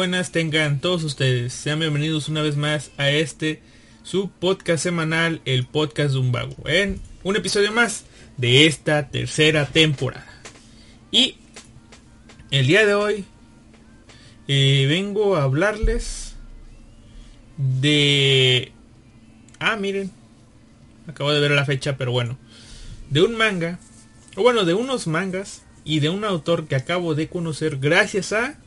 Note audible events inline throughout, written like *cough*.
buenas tengan todos ustedes. Sean bienvenidos una vez más a este su podcast semanal, el podcast de un vago, en un episodio más de esta tercera temporada. Y el día de hoy eh, vengo a hablarles de... Ah, miren, acabo de ver la fecha, pero bueno, de un manga, o bueno, de unos mangas y de un autor que acabo de conocer gracias a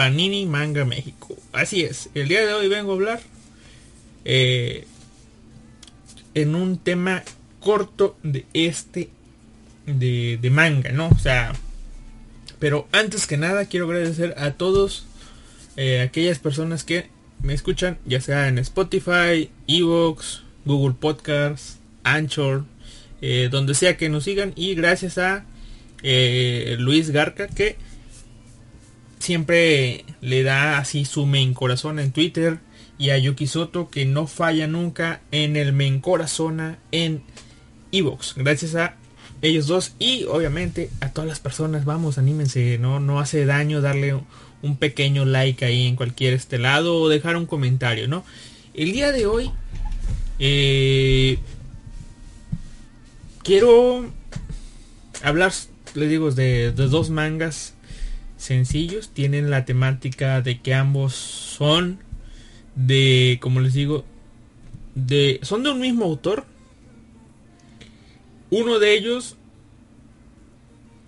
Panini Manga México. Así es, el día de hoy vengo a hablar eh, en un tema corto de este de, manga, ¿no? O sea, pero antes que nada quiero agradecer a todos eh, aquellas personas que me escuchan, ya sea en Spotify, Evox, Google Podcasts, Anchor, eh, donde sea que nos sigan y gracias a eh, Luis Garca que siempre le da así su main corazón en Twitter y a Yuki Soto que no falla nunca en el main corazón en Evox. Gracias a ellos dos y obviamente a todas las personas, vamos, anímense, no, no hace daño darle un pequeño like ahí en cualquier este lado o dejar un comentario, ¿no? El día de hoy eh, quiero hablar, le digo, de dos mangas sencillos. Tienen la temática de que ambos son de, como les digo, de, son de un mismo autor. Uno de ellos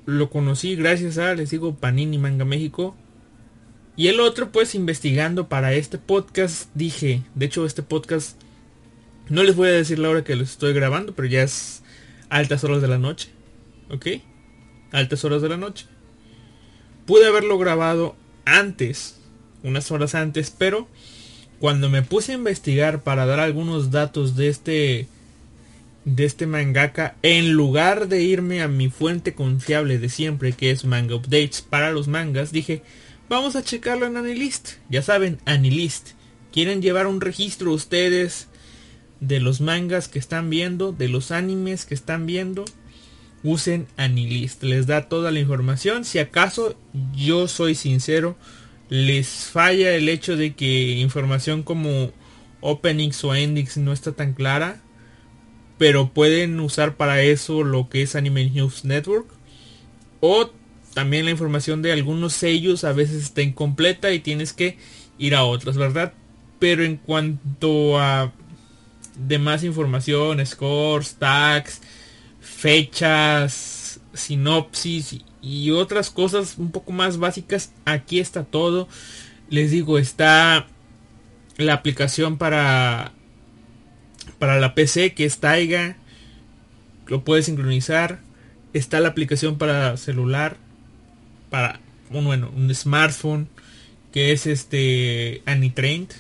lo conocí gracias a, les digo, Panini Manga México. Y el otro, pues investigando para este podcast, dije, de hecho este podcast, no les voy a decir la hora que lo estoy grabando, pero ya es altas horas de la noche. ¿Ok? Altas horas de la noche. Pude haberlo grabado antes, unas horas antes, pero cuando me puse a investigar para dar algunos datos de este de este mangaka en lugar de irme a mi fuente confiable de siempre que es manga updates para los mangas dije vamos a checarlo en Anilist ya saben Anilist. Quieren llevar un registro ustedes de los mangas que están viendo de los animes que están viendo usen Anilist. Les da toda la información. Si acaso yo soy sincero les falla el hecho de que información como openings o endings no está tan clara pero pueden usar para eso lo que es Anime News Network. O también la información de algunos sellos a veces está incompleta y tienes que ir a otros, ¿verdad? Pero en cuanto a demás información, scores, tags, fechas, sinopsis y otras cosas un poco más básicas, aquí está todo. Les digo, está la aplicación para para la PC que es Taiga. Lo puedes sincronizar. Está la aplicación para celular. Para bueno, un smartphone. Que es este Anitrained.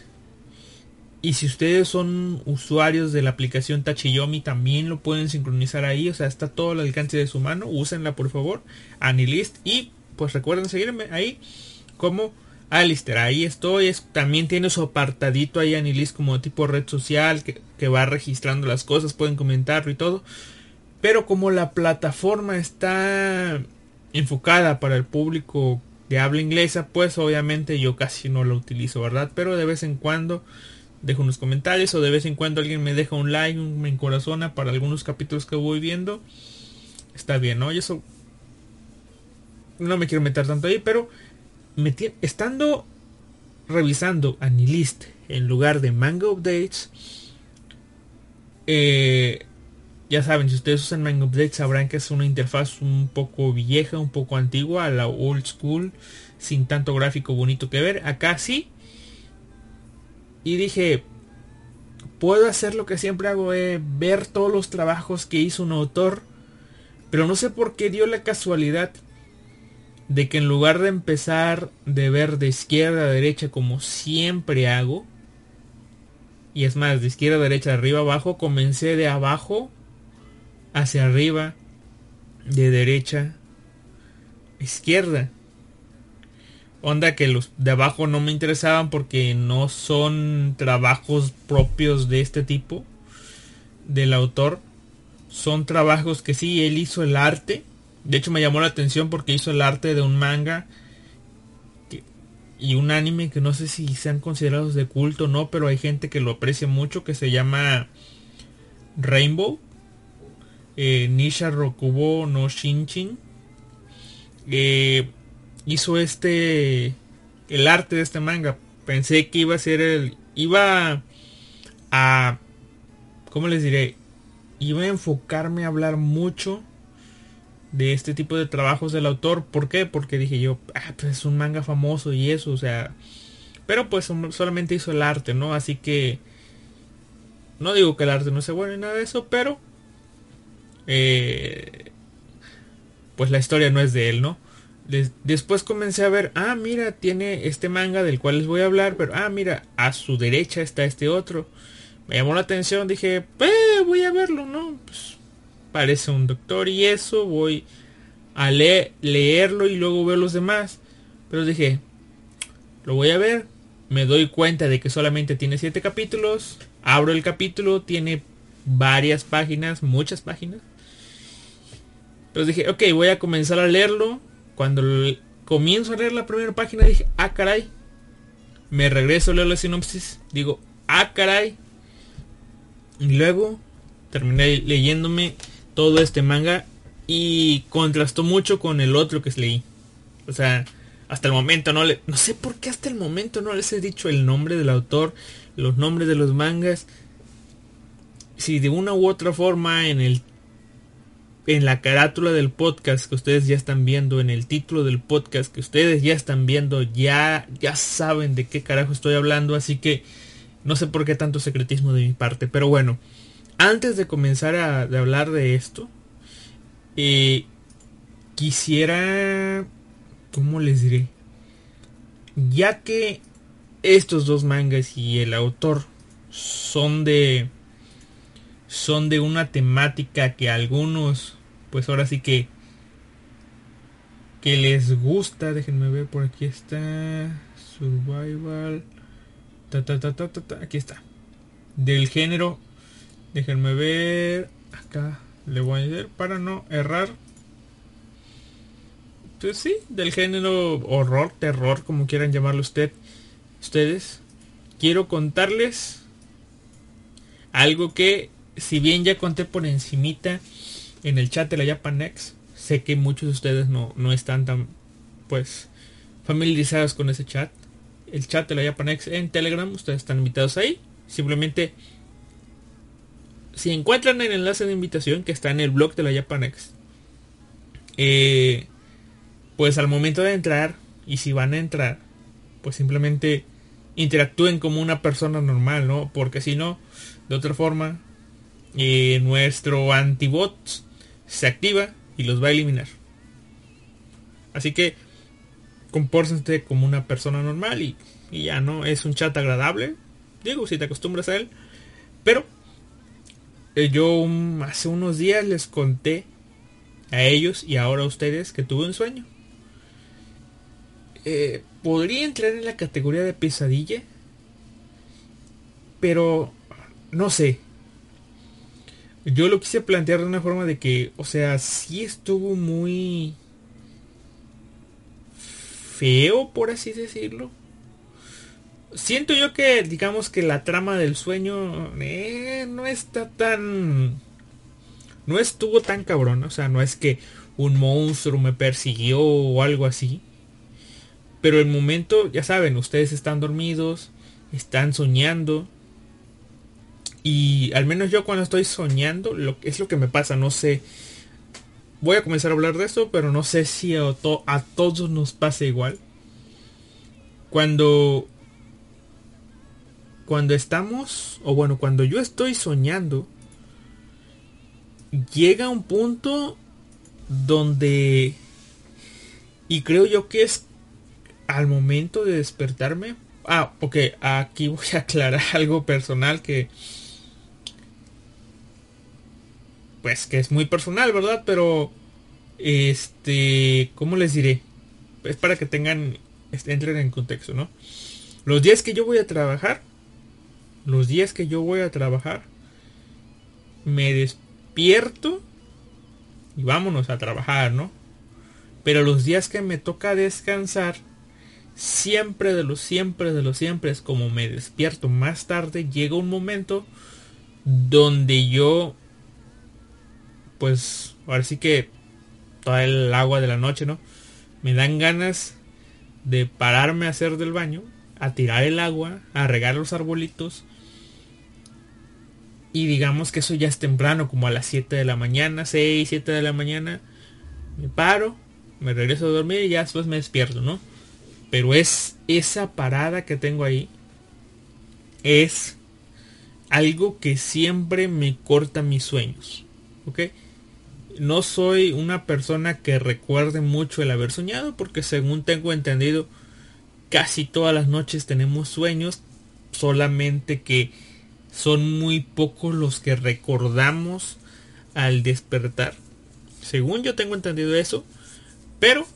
Y si ustedes son usuarios de la aplicación Tachiyomi también lo pueden sincronizar ahí. O sea, está todo al alcance de su mano. Úsenla por favor. Anilist. Y pues recuerden seguirme ahí como Alistair, ahí estoy. también tiene su apartadito ahí Anilis como tipo red social que, que, va registrando las cosas, pueden comentarlo y todo. Pero como la plataforma está enfocada para el público de habla inglesa, pues obviamente yo casi no lo utilizo, ¿verdad? Pero de vez en cuando dejo unos comentarios o de vez en cuando alguien me deja un like, un me encorazona para algunos capítulos que voy viendo. Está bien, ¿no? Y eso no me quiero meter tanto ahí, pero estando revisando Anilist en lugar de Mango Updates, eh, ya saben, si ustedes usan Mango Updates sabrán que es una interfaz un poco vieja, un poco antigua, a la old school, sin tanto gráfico bonito que ver. Acá sí. Y dije, puedo hacer lo que siempre hago, eh, ver todos los trabajos que hizo un autor. Pero no sé por qué dio la casualidad de que en lugar de empezar de ver de izquierda a derecha como siempre hago, y es más, de izquierda a derecha, de arriba abajo, comencé de abajo hacia arriba, de derecha izquierda. Onda que los de abajo no me interesaban porque no son trabajos propios de este tipo del autor. Son trabajos que sí, él hizo el arte, de hecho me llamó la atención porque hizo el arte de un manga y un anime que no sé si sean considerados de culto o no, pero hay gente que lo aprecia mucho, que se llama Rainbow. Eh, Nisha Rokubo no Shinchin. Eh, hizo este... El arte de este manga. Pensé que iba a ser el... Iba a... ¿Cómo les diré? Iba a enfocarme a hablar mucho de este tipo de trabajos del autor. ¿Por qué? Porque dije yo, ah, pues es un manga famoso y eso, o sea. Pero pues solamente hizo el arte, ¿no? Así que. No digo que el arte no sea bueno ni nada de eso, pero. Eh, pues la historia no es de él, ¿no? Después comencé a ver, ah, mira, tiene este manga del cual les voy a hablar, pero ah, mira, a su derecha está este otro. Me llamó la atención, dije, eh, voy a verlo, ¿no? Pues parece un doctor y eso, voy a leerlo y luego ver los demás. Pero dije, lo voy a ver, me doy cuenta de que solamente tiene siete capítulos, abro el capítulo, tiene varias páginas, muchas páginas. Pero dije, ok, voy a comenzar a leerlo. Cuando comienzo a leer la primera página dije, ah, caray. Me regreso leer la sinopsis. Digo, ah, caray. Y luego terminé leyéndome todo este manga y contrastó mucho con el otro que leí. O sea, hasta el momento no le... No sé por qué hasta el momento no les he dicho el nombre del autor, los nombres de los mangas. Si de una u otra forma en el... En la carátula del podcast que ustedes ya están viendo, en el título del podcast que ustedes ya están viendo, ya, ya saben de qué carajo estoy hablando, así que no sé por qué tanto secretismo de mi parte, pero bueno, antes de comenzar a hablar de esto, eh, quisiera, ¿cómo les diré? Ya que estos dos mangas y el autor son de son de una temática que algunos pues ahora sí que que les gusta déjenme ver por aquí está survival ta, ta, ta, aquí está del género Déjenme ver. Acá le voy a decir para no errar. Pues sí, del género horror, terror, como quieran llamarlo usted, ustedes. Quiero contarles algo que, si bien ya conté por encimita en el chat de la Japanex, sé que muchos de ustedes no, no están tan, pues, familiarizados con ese chat. El chat de la Japanex en Telegram, ustedes están invitados ahí. Simplemente si encuentran el enlace de invitación que está en el blog de la Japanex, eh, pues al momento de entrar, y si van a entrar, pues simplemente interactúen como una persona normal, ¿no? Porque si no, de otra forma, eh, nuestro antibot se activa y los va a eliminar. Así que compórtense como una persona normal y, y ya no es un chat agradable. Digo, si te acostumbras a él. Pero eh, yo hace unos días les conté a ellos y ahora a ustedes que tuve un sueño. Eh, podría entrar en la categoría de pesadilla, pero no sé. Yo lo quise plantear de una forma de que, o sea, sí estuvo muy feo, por así decirlo. Siento yo que digamos que la trama del sueño eh, no está tan no estuvo tan cabrón o sea no es que un monstruo me persiguió o algo así. Pero el momento ya saben ustedes están dormidos están soñando y al menos yo cuando estoy soñando es lo que me pasa no sé. Voy a comenzar a hablar de esto pero no sé si a, a todos nos pasa igual. Cuando cuando estamos, o bueno, cuando yo estoy soñando, llega un punto donde, y creo yo que es al momento de despertarme, ah, ok, aquí voy a aclarar *laughs* algo personal que, pues que es muy personal, ¿verdad? Pero, este, ¿cómo les diré? Es para que tengan, entren en contexto, ¿no? Los días que yo voy a trabajar, los días que yo voy a trabajar, me despierto y vámonos a trabajar, ¿no? Pero los días que me toca descansar, siempre de los siempre de los siempre es como me despierto más tarde, llega un momento donde yo pues ahora sí que toda el agua de la noche, ¿no? Me dan ganas de pararme a hacer del baño, a tirar el agua, a regar los arbolitos. Y digamos que eso ya es temprano, como a las 7 de la mañana, 6, 7 de la mañana. Me paro, me regreso a dormir y ya después me despierto, ¿no? Pero es esa parada que tengo ahí. Es algo que siempre me corta mis sueños. ¿Ok? No soy una persona que recuerde mucho el haber soñado porque según tengo entendido casi todas las noches tenemos sueños. Solamente que son muy pocos los que recordamos al despertar. Según yo tengo entendido eso. Pero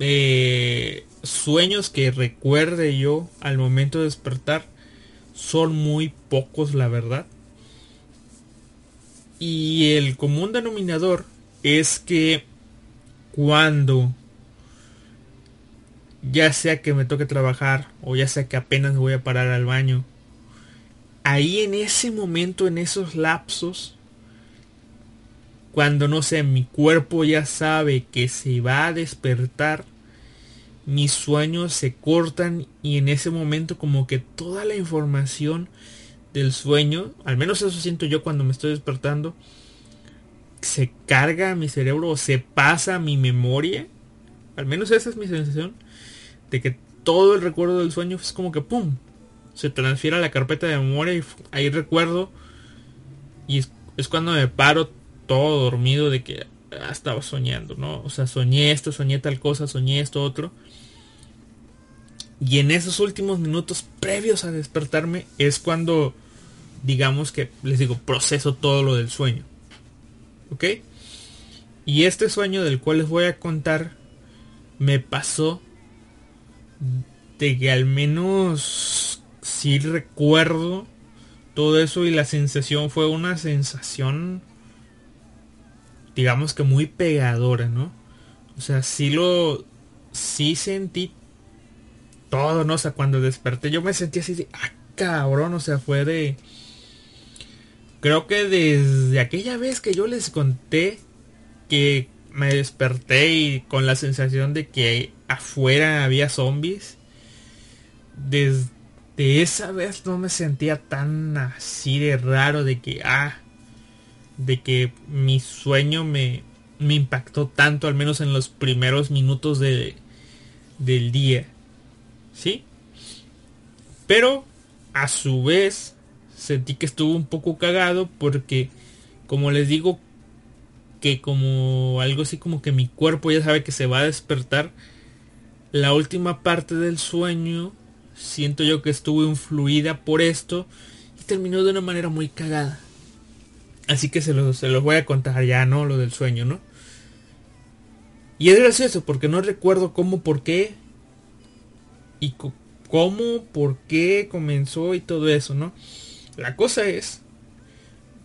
eh, sueños que recuerde yo al momento de despertar son muy pocos, la verdad. Y el común denominador es que cuando ya sea que me toque trabajar o ya sea que apenas voy a parar al baño, ahí en ese momento, en esos lapsos, cuando no sé, mi cuerpo ya sabe que se va a despertar, mis sueños se cortan y en ese momento como que toda la información del sueño, al menos eso siento yo cuando me estoy despertando, se carga mi cerebro o se pasa mi memoria. Al menos esa es mi sensación. De que todo el recuerdo del sueño es como que ¡pum! Se transfiere a la carpeta de memoria y ahí recuerdo. Y es, es cuando me paro todo dormido de que ah, estaba soñando, ¿no? O sea, soñé esto, soñé tal cosa, soñé esto otro. Y en esos últimos minutos previos a despertarme es cuando, digamos que, les digo, proceso todo lo del sueño. ¿Ok? Y este sueño del cual les voy a contar me pasó de que al menos sí recuerdo todo eso y la sensación fue una sensación digamos que muy pegadora, ¿no? O sea, sí lo sí sentí todo, ¿no? O sea, cuando desperté yo me sentí así de, ah, cabrón, o sea, fue de... Creo que desde aquella vez que yo les conté que me desperté y con la sensación de que afuera había zombies, desde esa vez no me sentía tan así de raro de que, ah, de que mi sueño me, me impactó tanto, al menos en los primeros minutos de, del día. ¿sí? Pero a su vez sentí que estuvo un poco cagado porque, como les digo, que como algo así como que mi cuerpo ya sabe que se va a despertar, la última parte del sueño siento yo que estuvo influida por esto y terminó de una manera muy cagada. Así que se los, se los voy a contar ya, ¿no? Lo del sueño, ¿no? Y es gracioso porque no recuerdo cómo, por qué, y cómo, por qué comenzó y todo eso, ¿no? La cosa es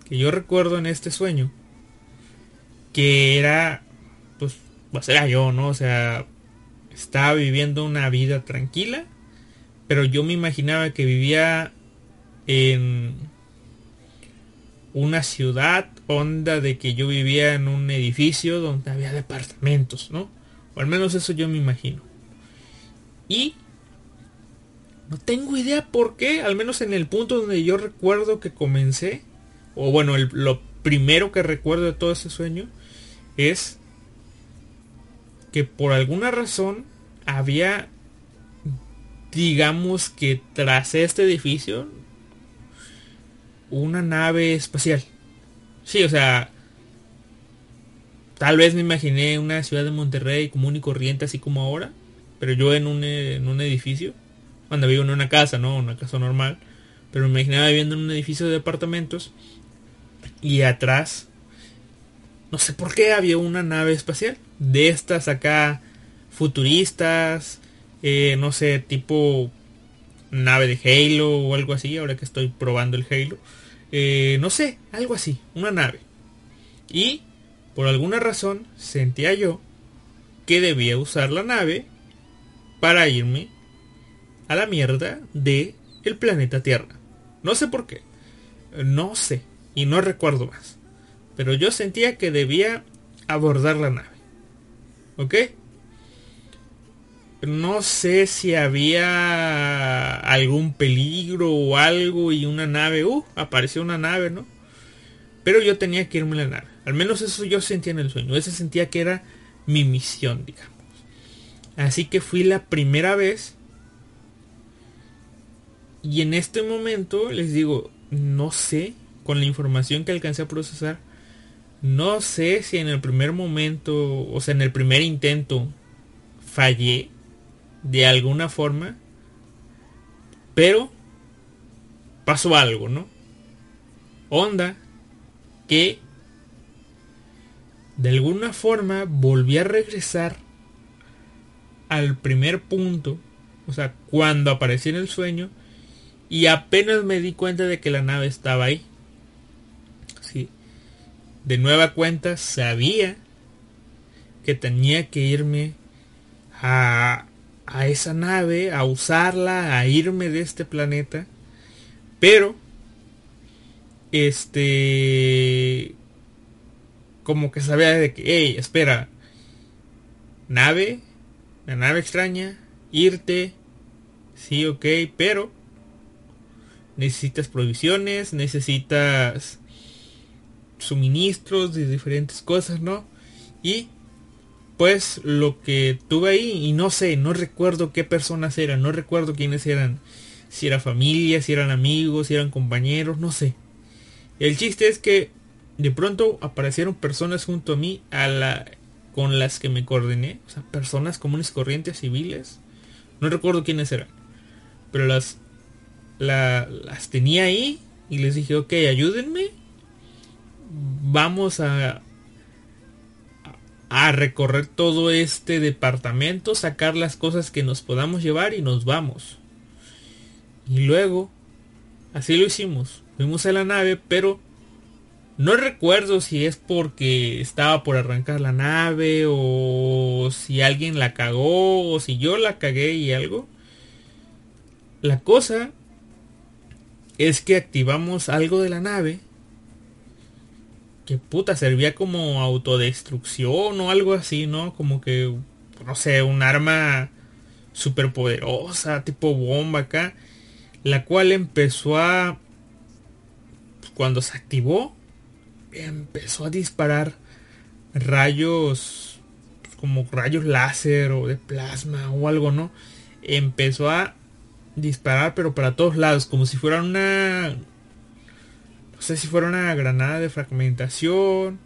que yo recuerdo en este sueño que era, pues, pues era yo, ¿no? O sea, estaba viviendo una vida tranquila, pero yo me imaginaba que vivía en una ciudad onda de que yo vivía en un edificio donde había departamentos, ¿no? O al menos eso yo me imagino. Y no tengo idea por qué, al menos en el punto donde yo recuerdo que comencé, o bueno, lo primero que recuerdo de todo ese sueño es que por alguna razón había, digamos que tras este edificio, una nave espacial. Sí, o sea, tal vez me imaginé una ciudad de Monterrey común y corriente así como ahora, pero yo en un, en un edificio cuando vivo en una casa, ¿no? Una casa normal. Pero me imaginaba viviendo en un edificio de departamentos. Y atrás, no sé por qué había una nave espacial. De estas acá futuristas. Eh, no sé, tipo nave de Halo o algo así. Ahora que estoy probando el Halo. Eh, no sé, algo así. Una nave. Y por alguna razón sentía yo que debía usar la nave para irme a la mierda de el planeta Tierra. No sé por qué. No sé. Y no recuerdo más. Pero yo sentía que debía abordar la nave. ¿Ok? No sé si había algún peligro o algo y una nave. Uh, apareció una nave, ¿no? Pero yo tenía que irme a la nave. Al menos eso yo sentía en el sueño. Eso sentía que era mi misión, digamos. Así que fui la primera vez. Y en este momento les digo, no sé, con la información que alcancé a procesar, no sé si en el primer momento, o sea, en el primer intento, fallé de alguna forma, pero pasó algo, ¿no? Onda que de alguna forma volví a regresar al primer punto, o sea, cuando aparecí en el sueño, y apenas me di cuenta de que la nave estaba ahí. Sí. De nueva cuenta sabía que tenía que irme a, a esa nave, a usarla, a irme de este planeta. Pero, este, como que sabía de que, hey, espera, nave, la nave extraña, irte, sí, ok, pero necesitas provisiones, necesitas suministros de diferentes cosas, ¿no? Y pues lo que tuve ahí, y no sé, no recuerdo qué personas eran, no recuerdo quiénes eran, si era familia, si eran amigos, si eran compañeros, no sé. El chiste es que de pronto aparecieron personas junto a mí a la con las que me coordiné, o sea, personas comunes corrientes civiles. No recuerdo quiénes eran, pero las, las tenía ahí y les dije, ok, ayúdenme. Vamos a, a recorrer todo este departamento, sacar las cosas que nos podamos llevar y nos vamos. Y luego, así lo hicimos. Fuimos a la nave, pero no recuerdo si es porque estaba por arrancar la nave o si alguien la cagó o si yo la cagué y algo. La cosa es que activamos algo de la nave que puta servía como autodestrucción o algo así, ¿no? Como que, no sé, un arma super poderosa, tipo bomba acá, la cual empezó a, cuando se activó, empezó a disparar rayos como rayos láser o de plasma o algo, ¿no? Empezó a disparar pero para todos lados, como si fuera una no sé si fuera una granada de fragmentación,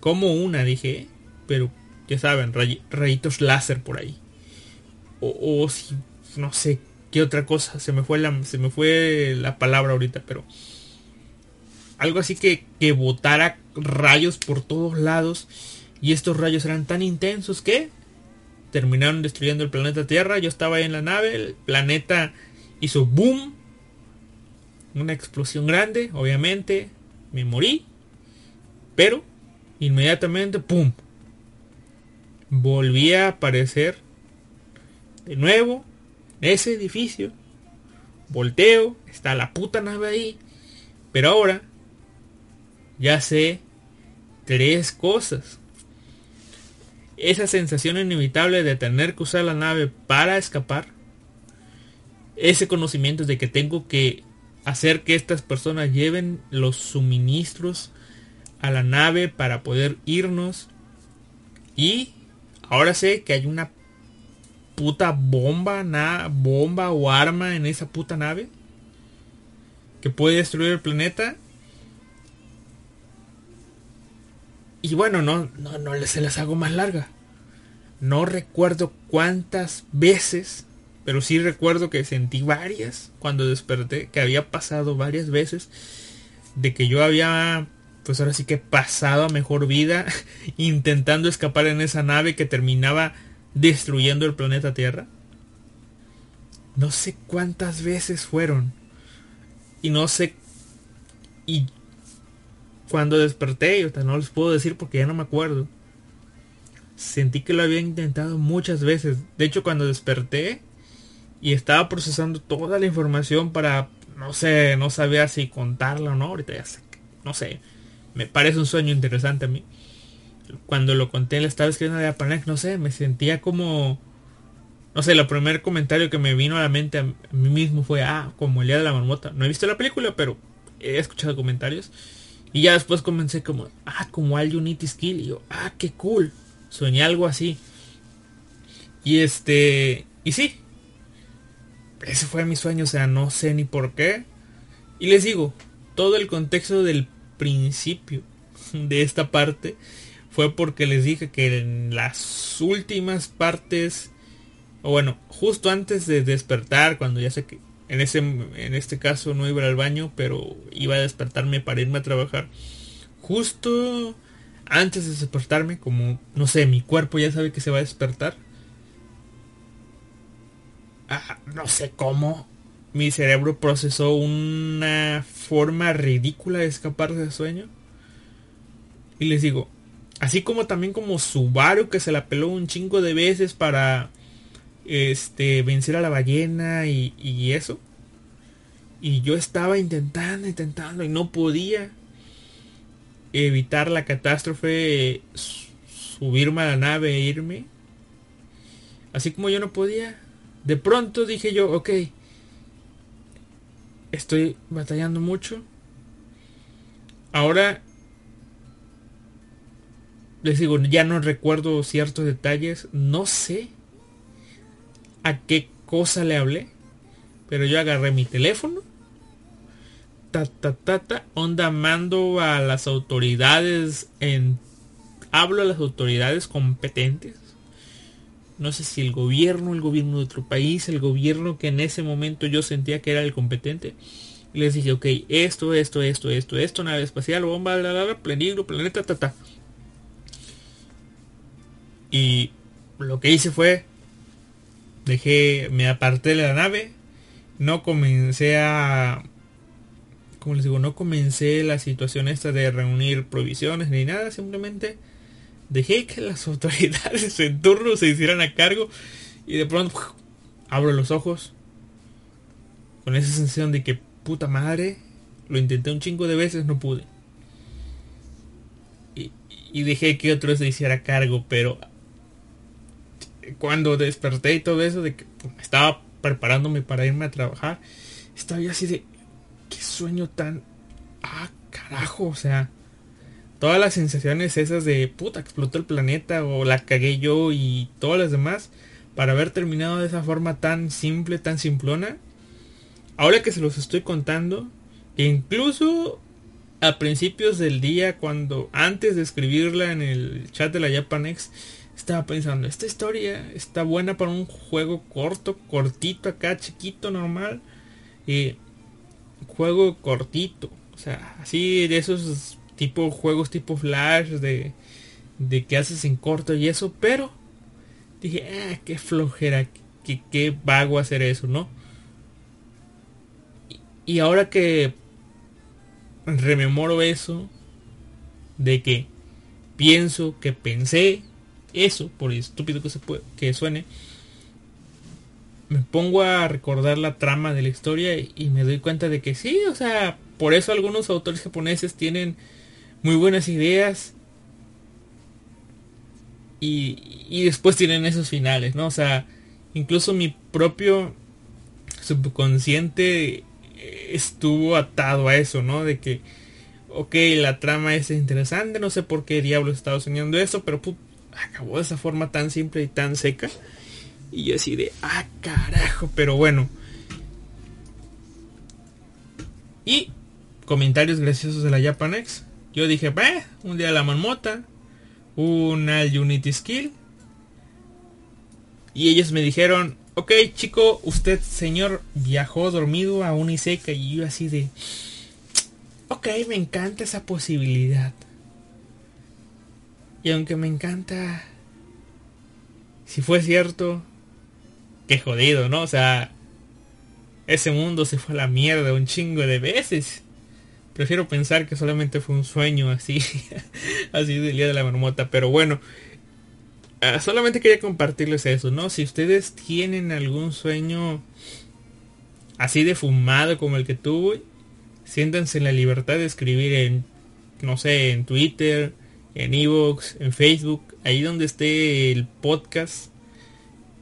como una, dije, pero ya saben, rayitos láser por ahí. O, o si no sé qué otra cosa, se me fue la se me fue la palabra ahorita, pero algo así que, que botara rayos por todos lados. Y estos rayos eran tan intensos que terminaron destruyendo el planeta Tierra. Yo estaba ahí en la nave, el planeta hizo boom. Una explosión grande, obviamente. Me morí. Pero inmediatamente, ¡pum! Volví a aparecer de nuevo ese edificio. Volteo, está la puta nave ahí. Pero ahora ya sé tres cosas. Esa sensación inevitable de tener que usar la nave para escapar. Ese conocimiento de que tengo que hacer que estas personas lleven los suministros a la nave para poder irnos. Y ahora sé que hay una puta bomba, nada, bomba o arma en esa puta nave que puede destruir el planeta Y bueno, no, no, no se las hago más larga. No recuerdo cuántas veces, pero sí recuerdo que sentí varias cuando desperté, que había pasado varias veces de que yo había, pues ahora sí que pasado a mejor vida *laughs* intentando escapar en esa nave que terminaba destruyendo el planeta Tierra. No sé cuántas veces fueron. Y no sé... Y cuando desperté, no les puedo decir porque ya no me acuerdo. sentí que lo había intentado muchas veces. De hecho, cuando desperté y estaba procesando toda la información para, no sé, no sabía si contarla o no, ahorita ya sé, no sé, me parece un sueño interesante a mí. Cuando lo conté, le estaba escribiendo de Japanex, no sé, me sentía como, no sé, el primer comentario que me vino a la mente a mí mismo fue, ah, como el día de la marmota. No he visto la película, pero he escuchado comentarios. Y ya después comencé como, ah, como All Unity Skill. Y yo, ah, qué cool. Soñé algo así. Y este, y sí. Ese fue mi sueño, o sea, no sé ni por qué. Y les digo, todo el contexto del principio de esta parte fue porque les dije que en las últimas partes, o bueno, justo antes de despertar, cuando ya sé que en, ese, en este caso no iba al baño, pero iba a despertarme para irme a trabajar. Justo antes de despertarme, como, no sé, mi cuerpo ya sabe que se va a despertar. Ah, no sé cómo. Mi cerebro procesó una forma ridícula de escapar del sueño. Y les digo, así como también como Subaru que se la peló un chingo de veces para este, vencer a la ballena y, eso. Y yo estaba intentando, intentando y no podía evitar la catástrofe, subirme a la nave e irme. Así como yo no podía. De pronto dije yo, ok, estoy batallando mucho. Ahora les digo, ya no recuerdo ciertos detalles. No sé a qué cosa le hablé. Pero yo agarré mi teléfono. Ta, ta, ta, ta. Onda mando a las autoridades en... Hablo a las autoridades competentes. No sé si el gobierno, el gobierno de otro país, el gobierno que en ese momento yo sentía que era el competente. Les dije, ok, esto, esto, esto, esto, esto, nave espacial, bomba, bla, bla, bla, peligro, planeta, ta, ta. Y lo que hice fue dejé, me aparté de la nave, no comencé a, como les digo, no comencé la situación esta de reunir provisiones ni nada, simplemente dejé que las *laughs* autoridades en turno se hicieran a cargo y de pronto abro los ojos con esa sensación de que puta madre, lo intenté un chingo de veces, no pude. Y, y dejé que otro se hiciera cargo, pero cuando desperté y todo eso, de que estaba preparándome para irme a trabajar, estaba así de, qué sueño tan... Ah, carajo, o sea, todas las sensaciones esas de puta, explotó el planeta o la cagué yo y todas las demás, para haber terminado de esa forma tan simple, tan simplona. Ahora que se los estoy contando, que incluso a principios del día, cuando antes de escribirla en el chat de la Japanex, estaba pensando, esta historia está buena para un juego corto, cortito acá, chiquito, normal. y juego cortito. O sea, así de esos tipo juegos tipo flash de, de que haces en corto y eso. Pero dije, ah, qué flojera, qué, qué vago hacer eso, ¿no? Y, y ahora que rememoro eso, de que pienso, que pensé, eso, por estúpido que, se que suene, me pongo a recordar la trama de la historia y, me doy cuenta de que sí, o sea, por eso algunos autores japoneses tienen muy buenas ideas y, y después tienen esos finales, ¿no? O sea, incluso mi propio subconsciente estuvo atado a eso, ¿no? De que, ok, la trama es interesante, no sé por qué diablos estaba soñando eso, pero acabó de esa forma tan simple y tan seca. Y yo así de, ah, carajo, pero bueno. Y comentarios graciosos de la Japanex. Yo dije, bah, un día la marmota, una Unity Skill. Y ellos me dijeron, ok chico, usted señor viajó dormido a Uniseca. Y yo así de, ok, me encanta esa posibilidad. Y aunque me encanta, si fue cierto, qué jodido, ¿no? O sea, ese mundo se fue a la mierda un chingo de veces. Prefiero pensar que solamente fue un sueño así, *laughs* así del día de la marmota. Pero bueno, ah, solamente quería compartirles eso, ¿no? Si ustedes tienen algún sueño así de fumado como el que tuve, siéntanse en la libertad de escribir en, no sé, en Twitter, en Evox, en Facebook, ahí donde esté el podcast,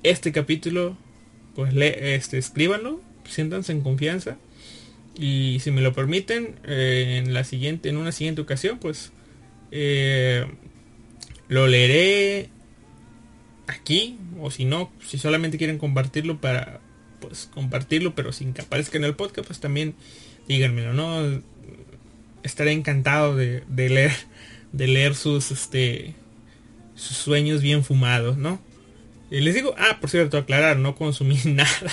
este capítulo, pues le, este, escríbanlo, siéntanse en confianza. Y si me lo permiten, eh, en la siguiente, en una siguiente ocasión, pues eh, lo leeré aquí. O si no, si solamente quieren compartirlo para pues compartirlo, pero sin que aparezca en el podcast, pues también díganmelo, ¿no? Estaré encantado de, de leer de leer sus este sus sueños bien fumados, ¿no? Y les digo, ah, por cierto, aclarar, no consumí *laughs* nada.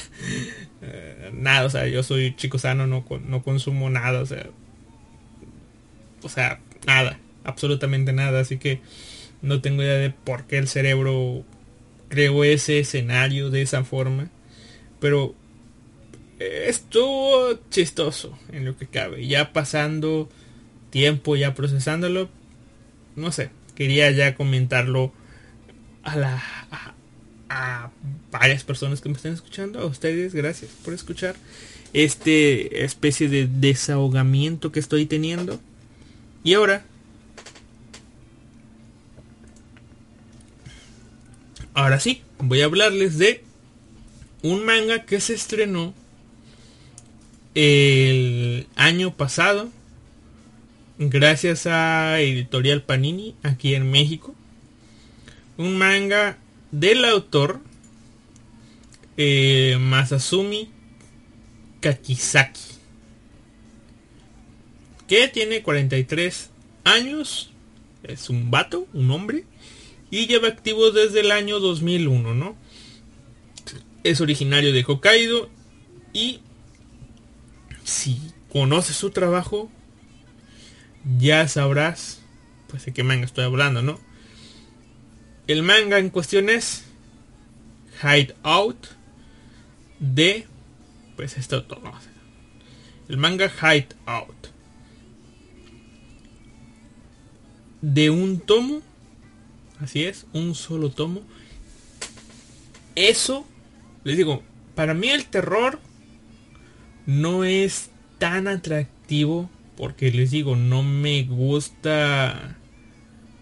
Eh, nada, o sea, yo soy chico sano, no, no consumo nada, o sea. O sea, nada, absolutamente nada, así que no tengo idea de por qué el cerebro creó ese escenario de esa forma. Pero estuvo chistoso en lo que cabe. Ya pasando tiempo, ya procesándolo, no sé, quería ya comentarlo a la a, varias personas que me están escuchando, a ustedes, gracias por escuchar este especie de desahogamiento que estoy teniendo. Y ahora Ahora sí, voy a hablarles de un manga que se estrenó el año pasado gracias a Editorial Panini aquí en México. Un manga del autor eh, Masasumi Kakizaki. Que tiene 43 años. Es un vato, un hombre. Y lleva activo desde el año 2001, ¿no? Es originario de Hokkaido. Y si conoces su trabajo, ya sabrás pues de qué manga estoy hablando, ¿no? El manga en cuestión es Hide Out de pues esto todo. El manga Hide Out de un tomo, así es, un solo tomo. Eso les digo, para mí el terror no es tan atractivo porque les digo, no me gusta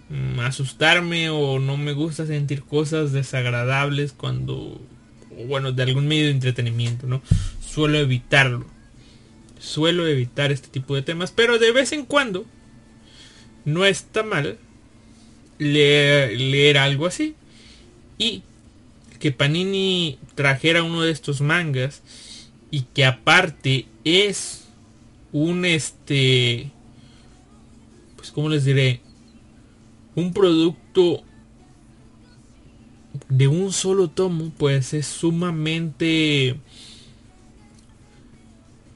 mm, asustarme o no me gusta sentir cosas desagradables cuando, bueno, de algún medio de entretenimiento, ¿no? Suelo evitarlo. Suelo evitar este tipo de temas, pero de vez en cuando no está mal leer, leer algo así. Y que Panini trajera uno de estos mangas y que aparte es un este pues como les diré un producto de un solo tomo pues es sumamente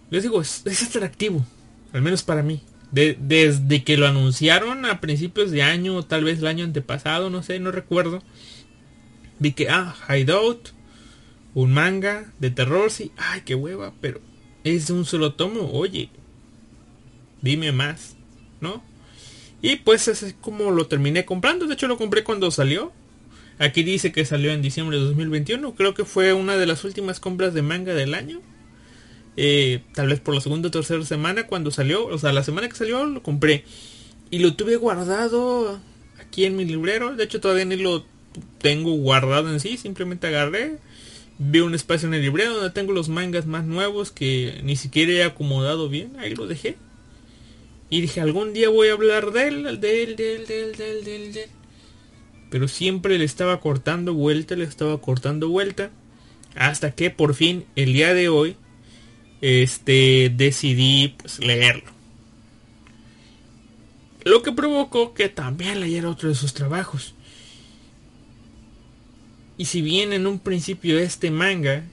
les digo es, atractivo al menos para mí. Desde que lo anunciaron a principios de año tal vez el año antepasado no sé no recuerdo vi que ah Hideout un manga de terror sí ay qué hueva pero es un solo tomo oye dime más, ¿no? Y pues es como lo terminé comprando, de hecho lo compré cuando salió. Aquí dice que salió en diciembre de 2021, creo que fue una de las últimas compras de manga del año. Eh, tal vez por la segunda o tercera semana cuando salió, o sea, la semana que salió lo compré. Y lo tuve guardado aquí en mi librero, de hecho todavía ni lo tengo guardado en sí, simplemente agarré, vi un espacio en el librero donde tengo los mangas más nuevos que ni siquiera he acomodado bien, ahí lo dejé. Y dije, algún día voy a hablar de él, de él, de él, de él, de él, de él. Pero siempre le estaba cortando vuelta, le estaba cortando vuelta. Hasta que por fin, el día de hoy, este, decidí pues, leerlo. Lo que provocó que también leyera otro de sus trabajos. Y si bien en un principio este manga,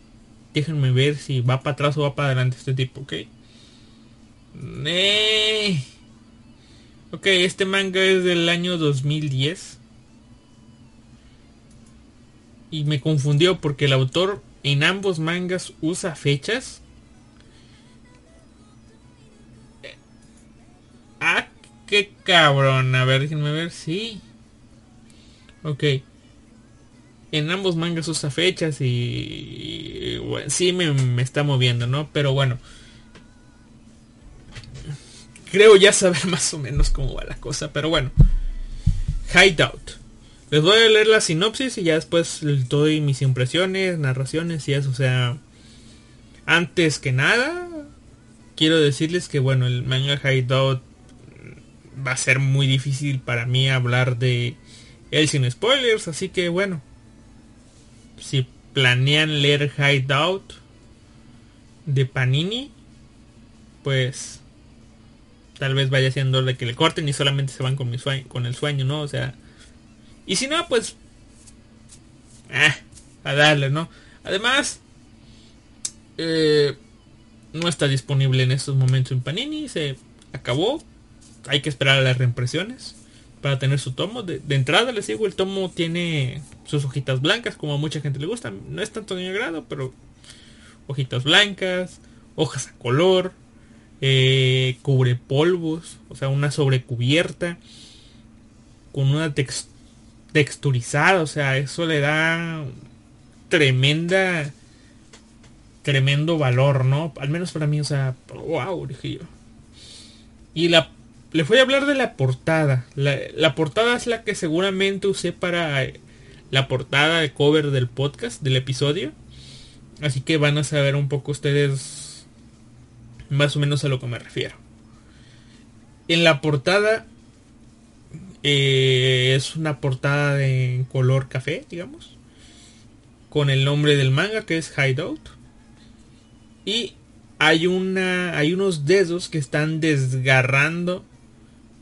déjenme ver si va para atrás o va para adelante este tipo, ¿ok? Eh. Ok, este manga es del año 2010. Y me confundió porque el autor en ambos mangas usa fechas. Ah, qué cabrón. A ver, déjenme ver. Sí. Ok. en ambos mangas usa fechas y, bueno, sí me, me, está moviendo, ¿no? Pero bueno. Creo ya saber *laughs* más o menos cómo va la cosa, pero bueno. Hideout. Les voy a leer la sinopsis y ya después doy mis impresiones, narraciones y eso. O sea, antes que nada, quiero decirles que bueno, el manga Hideout va a ser muy difícil para mí hablar de él sin spoilers. Así que bueno, si planean leer Hideout de Panini, pues tal vez vaya siendo de que le corten y solamente se van con el sueño, ¿no? O sea, y si no, pues eh, a darle, ¿no? Además, eh, no está disponible en estos momentos en Panini, se acabó. Hay que esperar a las reimpresiones para tener su tomo. De, entrada les digo, el tomo tiene sus hojitas blancas, como a mucha gente le gusta. No es tanto de mi agrado, pero hojitas blancas, hojas a color, eh, cubre polvos, o sea, una sobrecubierta con una texturizada, o sea, eso le da tremenda tremendo valor, ¿no? Al menos para mí, o sea, wow, dije yo. Y la les voy a hablar de la portada. La, portada es la que seguramente usé para eh, la portada de cover del podcast, del episodio. Así que van a saber un poco ustedes más o menos a lo que me refiero. En la portada eh, es una portada de color café, digamos. Con el nombre del manga que es Hideout. Y hay una. hay unos dedos que están desgarrando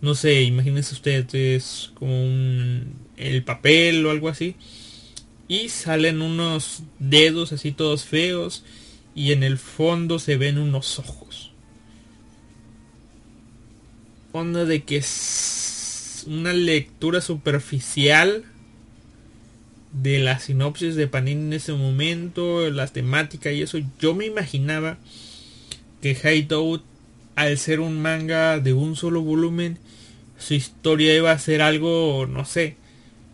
no sé, imagínense ustedes como un, el papel o algo así. Y salen unos dedos así todos feos. Y en el fondo se ven unos ojos. Onda de que es una lectura superficial de la sinopsis de Panini en ese momento, las temáticas y eso. Yo me imaginaba que Hideout, al ser un manga de un solo volumen, su historia iba a ser algo, no sé,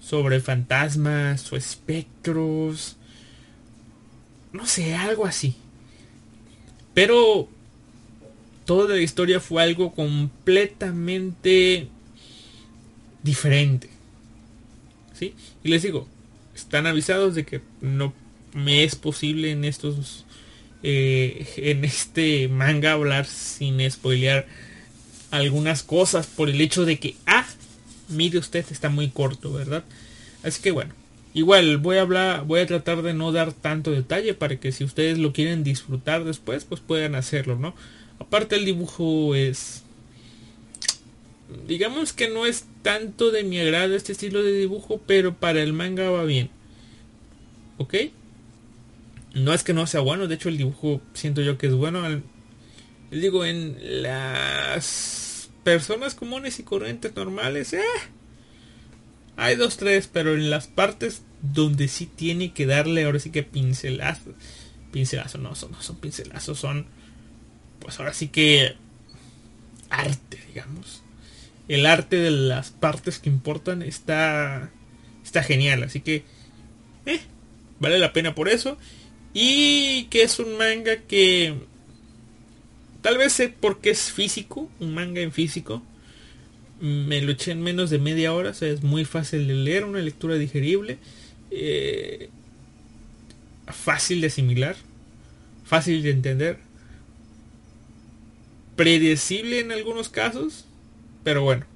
sobre fantasmas o espectros. No sé, algo así. Pero toda la historia fue algo completamente diferente. ¿Sí? Y les digo, están avisados de que no me es posible en estos eh, en este manga hablar sin spoilear algunas cosas por el hecho de que, ah, mire usted, está muy corto, ¿verdad? Así que bueno, igual voy a hablar, voy a tratar de no dar tanto detalle para que si ustedes lo quieren disfrutar después, pues puedan hacerlo, ¿no? Aparte el dibujo es, digamos que no es tanto de mi agrado este estilo de dibujo, pero para el manga va bien, ¿ok? No es que no sea bueno, de hecho el dibujo siento yo que es bueno. digo, en las personas comunes y corrientes normales, eh, hay dos, tres, pero en las partes donde sí tiene que darle ahora sí que pincelazos, pincelazos, no no son pincelazos, son, pues ahora sí que arte, digamos. El arte de las partes que importan está, está genial, así que, eh, vale la pena por eso. Y que es un manga que Tal vez sé porque es físico, un manga en físico. Me lo eché en menos de media hora, o sea, es muy fácil de leer, una lectura digerible, eh, fácil de asimilar, fácil de entender, predecible en algunos casos, pero bueno.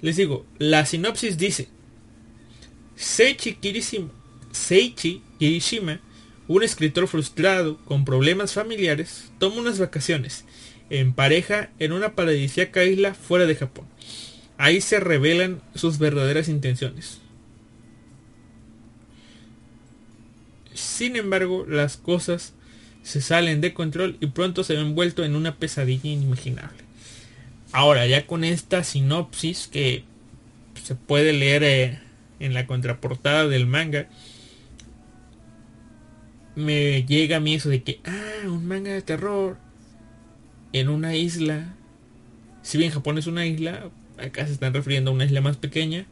Les digo, la sinopsis dice, Seichi Kirishima, Seichi Kirishima un escritor frustrado con problemas familiares toma unas vacaciones en pareja en una paradisíaca isla fuera de Japón. Ahí se revelan sus verdaderas intenciones. Sin embargo, las cosas se salen de control y pronto se ven vuelto en una pesadilla inimaginable. Ahora, ya con esta sinopsis que se puede leer eh, en la contraportada del manga, me llega a mí eso de que, ah, un manga de terror en una isla. Si bien Japón es una isla, acá se están refiriendo a una isla más pequeña.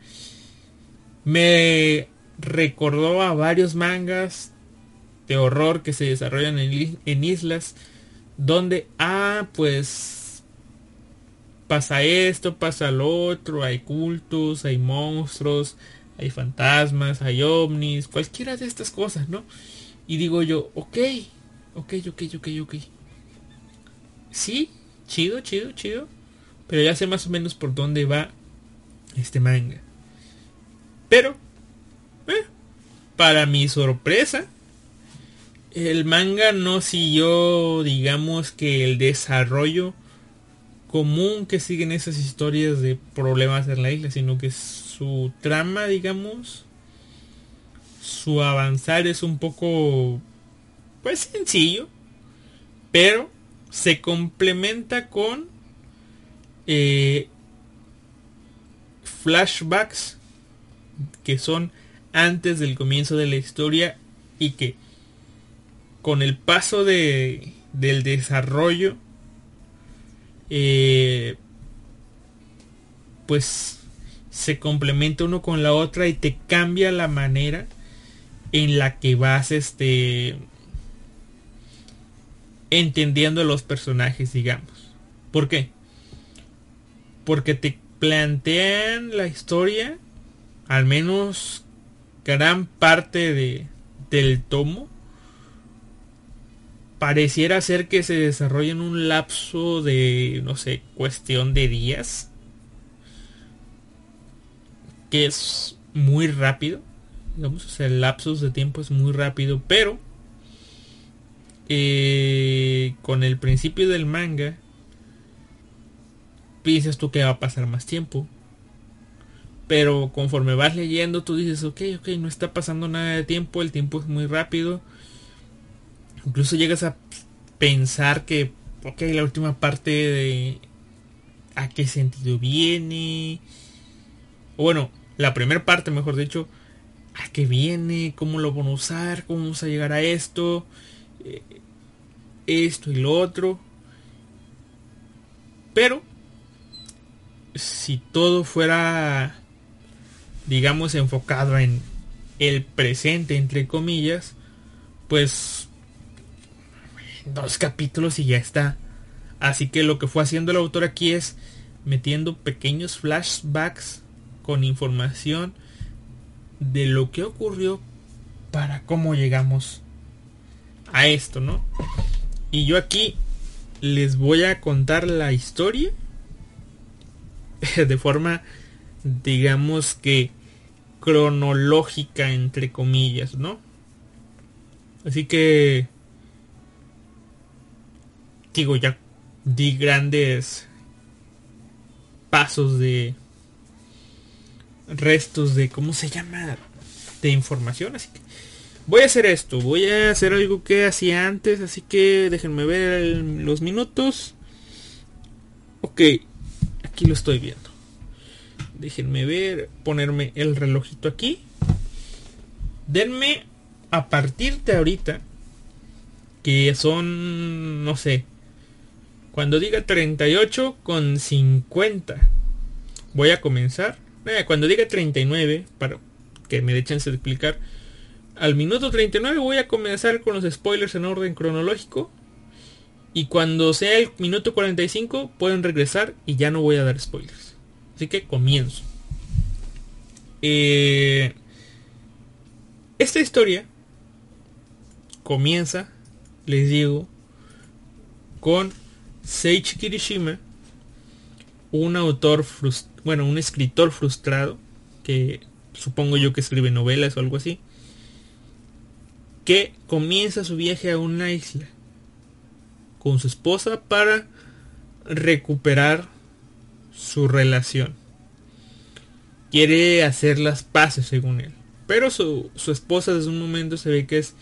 Me recordó a varios mangas de horror que se desarrollan en, islas donde, ah, pues pasa esto, pasa lo otro, hay cultos, hay monstruos, hay fantasmas, hay ovnis, cualquiera de estas cosas, ¿no? Y digo yo, ok, ok, ok, ok, ok. Sí, chido, chido, chido. Pero ya sé más o menos por dónde va este manga. Pero, eh, para mi sorpresa, el manga no siguió, digamos que el desarrollo común que siguen esas historias de problemas en la isla, sino que su trama, digamos, su avanzar es un poco, pues sencillo, pero se complementa con eh, flashbacks que son antes del comienzo de la historia y que con el paso de, del desarrollo eh, pues se complementa uno con la otra y te cambia la manera en la que vas este entendiendo los personajes digamos ¿por qué? porque te plantean la historia, al menos gran parte de, del tomo, pareciera ser que se desarrolla en un lapso de, no sé, cuestión de días, que es muy rápido, digamos, o sea, el lapso de tiempo es muy rápido, pero eh, con el principio del manga, piensas tú que va a pasar más tiempo. Pero conforme vas leyendo, tú dices, ok, ok, no está pasando nada de tiempo, el tiempo es muy rápido. Incluso llegas a pensar que, ok, la última parte de a qué sentido viene. O bueno, la primera parte, mejor dicho, a qué viene, cómo lo van a usar, cómo vamos a llegar a esto, esto y lo otro. Pero si todo fuera, digamos, enfocado en el presente, entre comillas, pues dos capítulos y ya está. Así que lo que fue haciendo el autor aquí es metiendo pequeños flashbacks con información de lo que ocurrió para cómo llegamos a esto, ¿no? Y yo aquí les voy a contar la historia *laughs* de forma, digamos que cronológica, entre comillas, ¿no? Así que, digo, ya di grandes pasos de restos de, ¿cómo se llama? De información, así que voy a hacer esto, voy a hacer algo que hacía antes, así que déjenme ver los minutos. Ok, Aquí lo estoy viendo. Déjenme ver, ponerme el relojito aquí. Denme a partir de ahorita, que son, no sé, cuando diga 38 con 50, voy a comenzar. Eh, cuando diga 39, para que me dé chance de explicar, al minuto 39 voy a comenzar con los spoilers en orden cronológico y cuando sea el minuto 45 pueden regresar y ya no voy a dar spoilers. Así que comienzo. Eh, esta historia comienza, les digo, con Seichi Kirishima, un autor, bueno, un escritor frustrado, que supongo yo que escribe novelas o algo así, que comienza su viaje a una isla con su esposa para recuperar su relación. Quiere hacer las paces según él. Pero su, esposa desde un momento se ve que es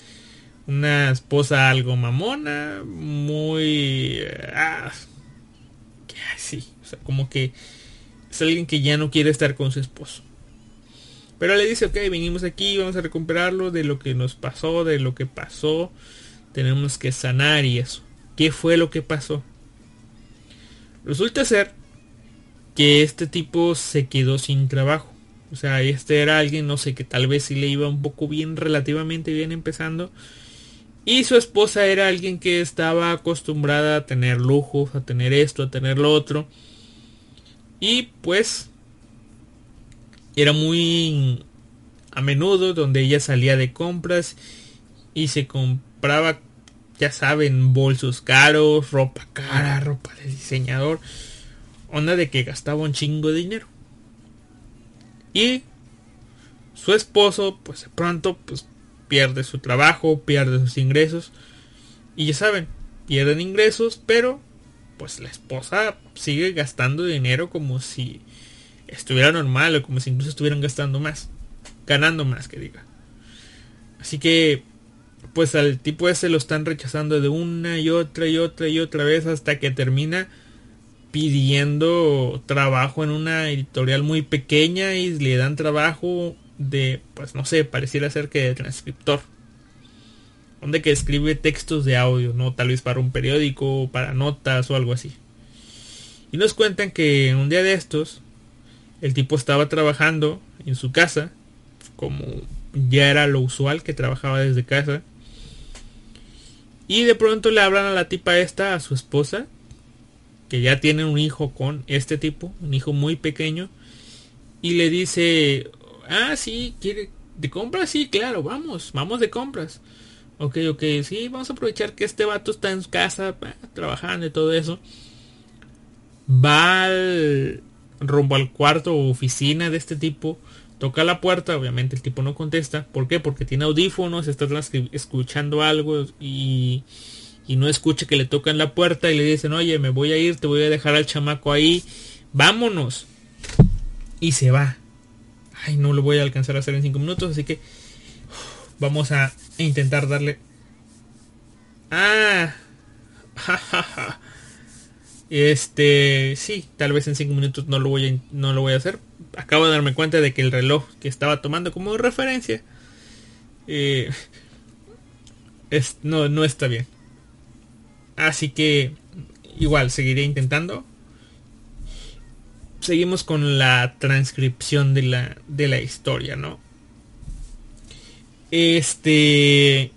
una esposa algo mamona, muy... Ah, sí, o sea, como que es alguien que ya no quiere estar con su esposo. Pero le dice, ok, venimos aquí, vamos a recuperarlo de lo que nos pasó, de lo que pasó. Tenemos que sanar y eso. ¿Qué fue lo que pasó? Resulta ser que este tipo se quedó sin trabajo. O sea, este era alguien, no sé, que tal vez sí le iba un poco bien, relativamente bien empezando. Y su esposa era alguien que estaba acostumbrada a tener lujos, a tener esto, a tener lo otro. Y pues era muy a menudo donde ella salía de compras y se compraba, ya saben, bolsos caros, ropa cara, ropa de diseñador. Onda de que gastaba un chingo de dinero. Y su esposo, pues de pronto, pues pierde su trabajo, pierde sus ingresos. Y ya saben, pierden ingresos, pero pues la esposa sigue gastando dinero como si estuviera normal o como si incluso estuvieran gastando más. Ganando más, que diga. Así que, pues al tipo ese lo están rechazando de una y otra y otra y otra vez hasta que termina pidiendo trabajo en una editorial muy pequeña y le dan trabajo de, pues no sé, pareciera ser que de transcriptor. Donde que escribe textos de audio, ¿no? Tal vez para un periódico, para notas o algo así. Y nos cuentan que un día de estos, el tipo estaba trabajando en su casa, como ya era lo usual que trabajaba desde casa. Y de pronto le hablan a la tipa esta, a su esposa, que ya tiene un hijo con este tipo, un hijo muy pequeño, y le dice, ah, sí, quiere, de compras, sí, claro, vamos, vamos de compras. Ok, ok, sí, vamos a aprovechar que este vato está en su casa, trabajando y todo eso. Va al, rumbo al cuarto o oficina de este tipo, toca la puerta, obviamente el tipo no contesta. ¿Por qué? Porque tiene audífonos, está escuchando algo y y no escucha que le tocan la puerta y le dicen, oye, me voy a ir, te voy a dejar al chamaco ahí, vámonos. Y se va. Ay, no lo voy a alcanzar a hacer en cinco minutos, así que vamos a intentar darle... Ah, *laughs* Este, sí, tal vez en cinco minutos no lo voy a, no lo voy a hacer. Acabo de darme cuenta de que el reloj que estaba tomando como referencia eh, es, no, no está bien. Así que igual seguiré intentando. Seguimos con la transcripción de la, de la historia, ¿no? Este...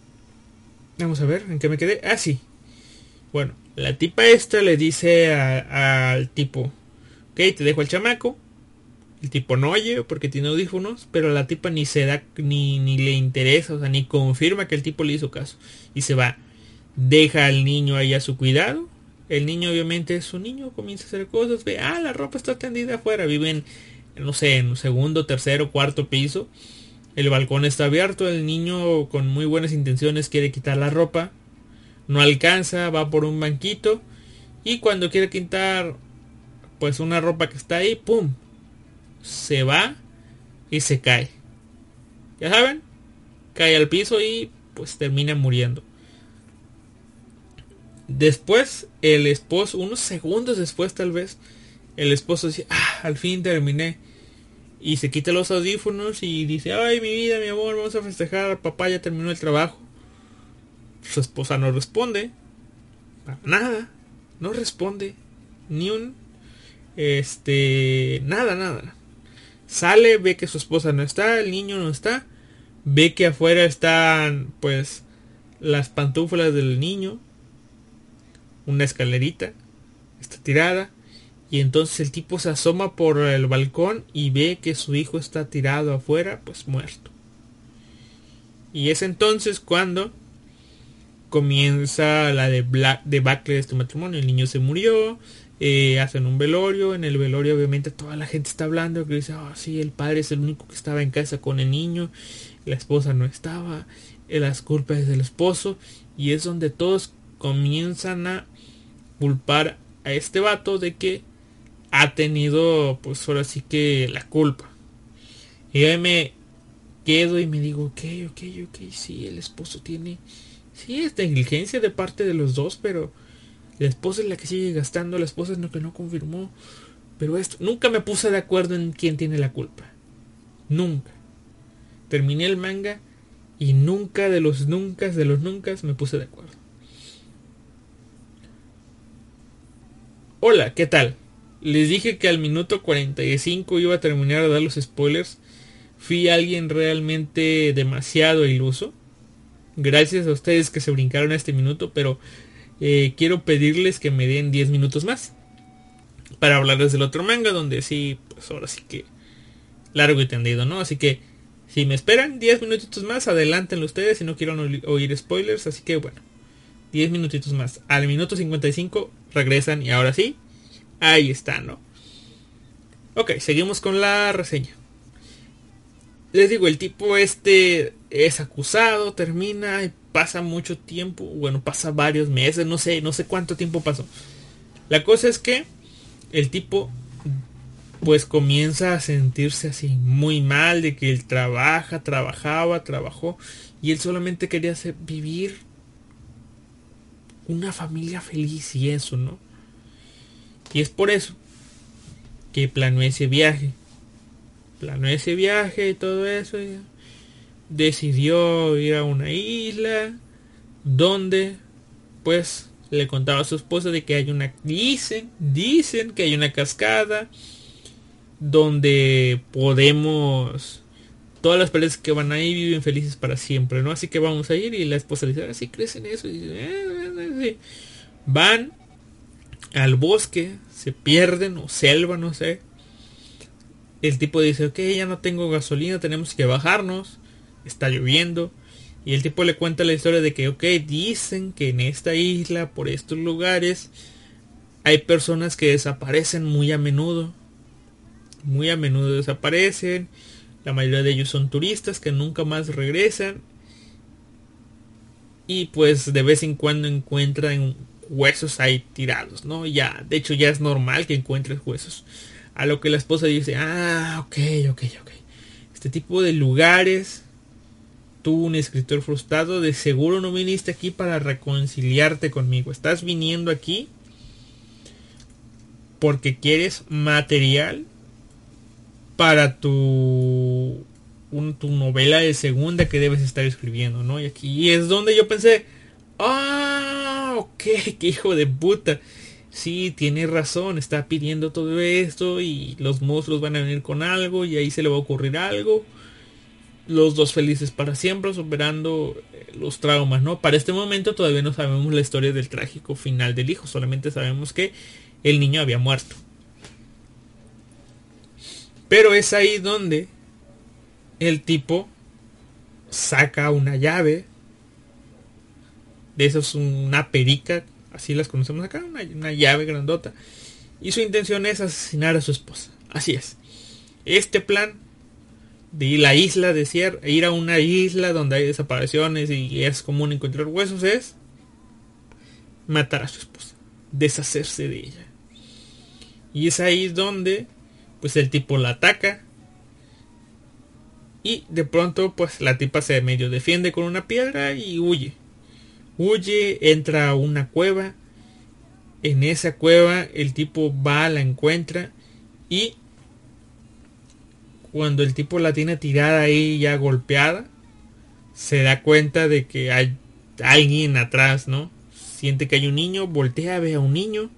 Vamos a ver, ¿en qué me quedé? Ah, sí. Bueno, la tipa esta le dice al tipo, ok, te dejo el chamaco. El tipo no oye porque tiene audífonos, pero la tipa ni se da, ni, ni le interesa, o sea, ni confirma que el tipo le hizo caso. Y se va deja al niño ahí a su cuidado. El niño obviamente es un niño, comienza a hacer cosas, ve, ah, la ropa está tendida afuera, viven, no sé, en un segundo, tercero, cuarto piso. El balcón está abierto, el niño con muy buenas intenciones quiere quitar la ropa, no alcanza, va por un banquito y cuando quiere quitar pues una ropa que está ahí, ¡pum! Se va y se cae. Ya saben, cae al piso y pues termina muriendo. Después, el esposo, unos segundos después tal vez, el esposo dice, ah, al fin terminé. Y se quita los audífonos y dice, ay, mi vida, mi amor, vamos a festejar, papá ya terminó el trabajo. Su esposa no responde, para nada, no responde, ni un, este, nada, nada. Sale, ve que su esposa no está, el niño no está, ve que afuera están, pues, las pantuflas del niño, una escalerita, está tirada, y entonces el tipo se asoma por el balcón y ve que su hijo está tirado afuera, pues muerto. Y es entonces cuando comienza la de Black, de de este matrimonio. El niño se murió, eh, hacen un velorio, en el velorio obviamente toda la gente está hablando, que dice, oh sí, el padre es el único que estaba en casa con el niño, la esposa no estaba, eh, las culpas del esposo, y es donde todos comienzan a culpar a este vato de que ha tenido, pues ahora sí que la culpa. Y ahí me quedo y me digo, ok, ok, ok, sí, el esposo tiene, sí, es negligencia de parte de los dos, pero la esposa es la que sigue gastando, la esposa es la que no confirmó. Pero esto, nunca me puse de acuerdo en quién tiene la culpa. Nunca. Terminé el manga y nunca de los nunca de los nunca me puse de acuerdo. Hola, ¿qué tal? Les dije que al minuto 45 iba a terminar de dar los spoilers fui alguien realmente demasiado iluso. Gracias a ustedes que se brincaron a este minuto, pero eh, quiero pedirles que me den 10 minutos más para hablarles del otro manga, donde sí, pues ahora sí que largo y tendido, ¿no? Así que si me esperan 10 minutitos más, adelántenlo ustedes si no quieren oír spoilers. Así que bueno, 10 minutitos más. Al minuto 55 regresan y ahora sí, ahí está, ¿no? Ok, seguimos con la reseña. Les digo, el tipo este es acusado, termina pasa mucho tiempo, bueno, pasa varios meses, no sé, no sé cuánto tiempo pasó. La cosa es que el tipo pues comienza a sentirse así muy mal de que él trabaja, trabajaba, trabajó y él solamente quería hacer, vivir una familia feliz y eso, ¿no? Y es por eso que planeó ese viaje. Planeó ese viaje y todo eso. Decidió ir a una isla donde pues le contaba a su esposa de que hay una dicen dicen que hay una cascada donde podemos todas las paredes que van ahí viven felices para siempre, ¿no? Así que vamos a ir y la esposa dice, así ah, crecen eso. Y eh, Van al bosque, se pierden o selva, no sé. El tipo dice, ok, ya no tengo gasolina, tenemos que bajarnos. Está lloviendo. Y el tipo le cuenta la historia de que, ok, dicen que en esta isla, por estos lugares, hay personas que desaparecen muy a menudo muy a menudo desaparecen. La mayoría de ellos son turistas que nunca más regresan. Y pues de vez en cuando encuentran huesos ahí tirados, ¿no? Ya, de hecho ya es normal que encuentres huesos. A lo que la esposa dice, ah, ok, ok, ok. Este tipo de lugares, tú un escritor frustrado, de seguro no viniste aquí para reconciliarte conmigo. Estás viniendo aquí porque quieres material para tu, tu novela de segunda que debes estar escribiendo, ¿no? Y aquí es donde yo pensé, ah, ok, *laughs* qué hijo de puta. Sí, tiene razón, está pidiendo todo esto y los monstruos van a venir con algo y ahí se le va a ocurrir algo. Los dos felices para siempre, superando eh, los traumas, ¿no? Para este momento todavía no sabemos la historia del trágico final del hijo, solamente sabemos que el niño había muerto. Pero es ahí donde el tipo saca una llave. De eso es una perica, así las conocemos acá, una, llave grandota. Y su intención es asesinar a su esposa. Así es. Este plan de la isla de Sierra, ir a una isla donde hay desapariciones y es común encontrar huesos es matar a su esposa, deshacerse de ella. Y es ahí donde pues el tipo la ataca. Y de pronto pues la tipa se medio defiende con una piedra y huye. Huye, entra a una cueva. En esa cueva el tipo va, la encuentra y cuando el tipo la tiene tirada ahí ya golpeada, se da cuenta de que hay alguien atrás, ¿no? Siente que hay un niño, voltea, ve a un niño,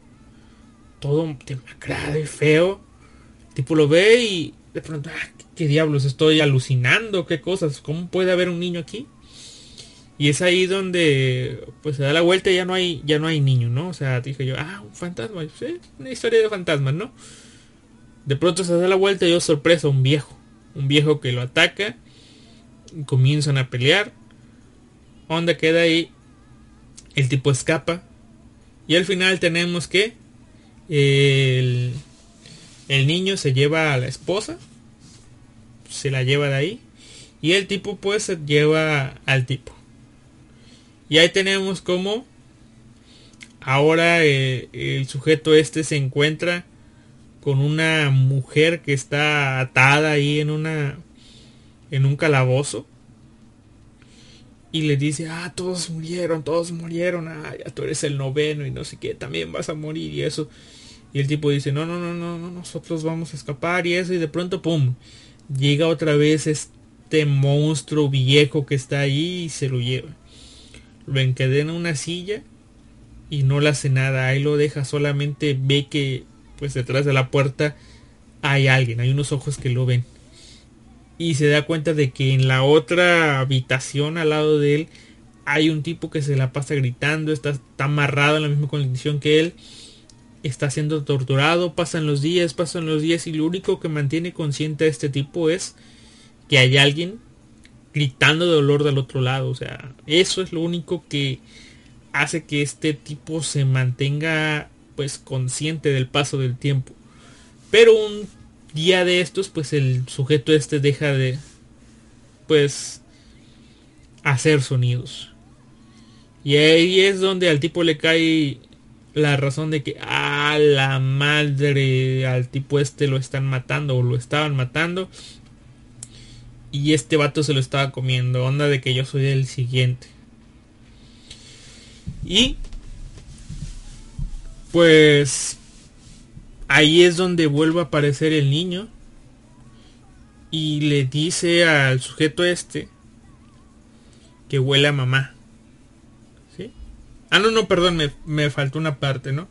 todo demacrado y feo, tipo lo ve y de pronto, ah, ¿qué diablos? Estoy alucinando, qué cosas, ¿cómo puede haber un niño aquí? Y es ahí donde pues se da la vuelta y ya no hay, ya no hay niño, ¿no? O sea, dije yo, ah, un fantasma, una historia de fantasmas, ¿no? De pronto se da la vuelta y yo sorpresa, un viejo, un viejo que lo ataca, comienzan a pelear, onda queda ahí, el tipo escapa, y al final tenemos que el el niño se lleva a la esposa, se la lleva de ahí, y el tipo pues se lleva al tipo. Y ahí tenemos como ahora eh, el sujeto este se encuentra con una mujer que está atada ahí en una en un calabozo y le dice ah todos murieron todos murieron ah ya tú eres el noveno y no sé qué también vas a morir y eso y el tipo dice, no, no, no, no, no, nosotros vamos a escapar y eso. Y de pronto, ¡pum! Llega otra vez este monstruo viejo que está ahí y se lo lleva. Lo encadena en una silla y no le hace nada. Ahí lo deja, solamente ve que pues detrás de la puerta hay alguien, hay unos ojos que lo ven. y se da cuenta de que en la otra habitación al lado de él hay un tipo que se la pasa gritando, está, está amarrado en la misma condición que él, está siendo torturado, pasan los días, pasan los días y lo único que mantiene consciente a este tipo es que hay alguien gritando de dolor del otro lado, o sea, eso es lo único que hace que este tipo se mantenga pues consciente del paso del tiempo. Pero un día de estos, pues el sujeto este deja de pues hacer sonidos. Y ahí es donde al tipo le cae la razón de que a la madre al tipo este lo están matando o lo estaban matando. Y este vato se lo estaba comiendo. Onda de que yo soy el siguiente. Y pues ahí es donde vuelve a aparecer el niño y le dice al sujeto este que huele a mamá. ¿Sí? Ah, no, no, perdón, me, me faltó una parte, ¿no?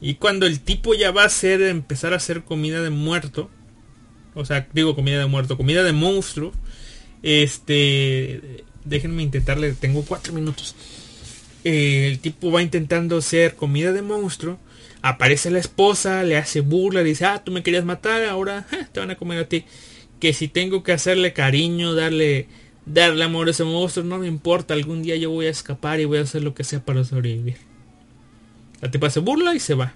Y cuando el tipo ya va a hacer, empezar a hacer comida de muerto, o sea, digo comida de muerto, comida de monstruo, este, déjenme intentarle, tengo cuatro minutos. Eh, el tipo va intentando hacer comida de monstruo. Aparece la esposa, le hace burla, dice, ah, tú me querías matar, ahora te van a comer a ti. Que si tengo que hacerle cariño, darle, darle amor a ese monstruo, no me importa, algún día yo voy a escapar y voy a hacer lo que sea para sobrevivir. La tipa se burla y se va.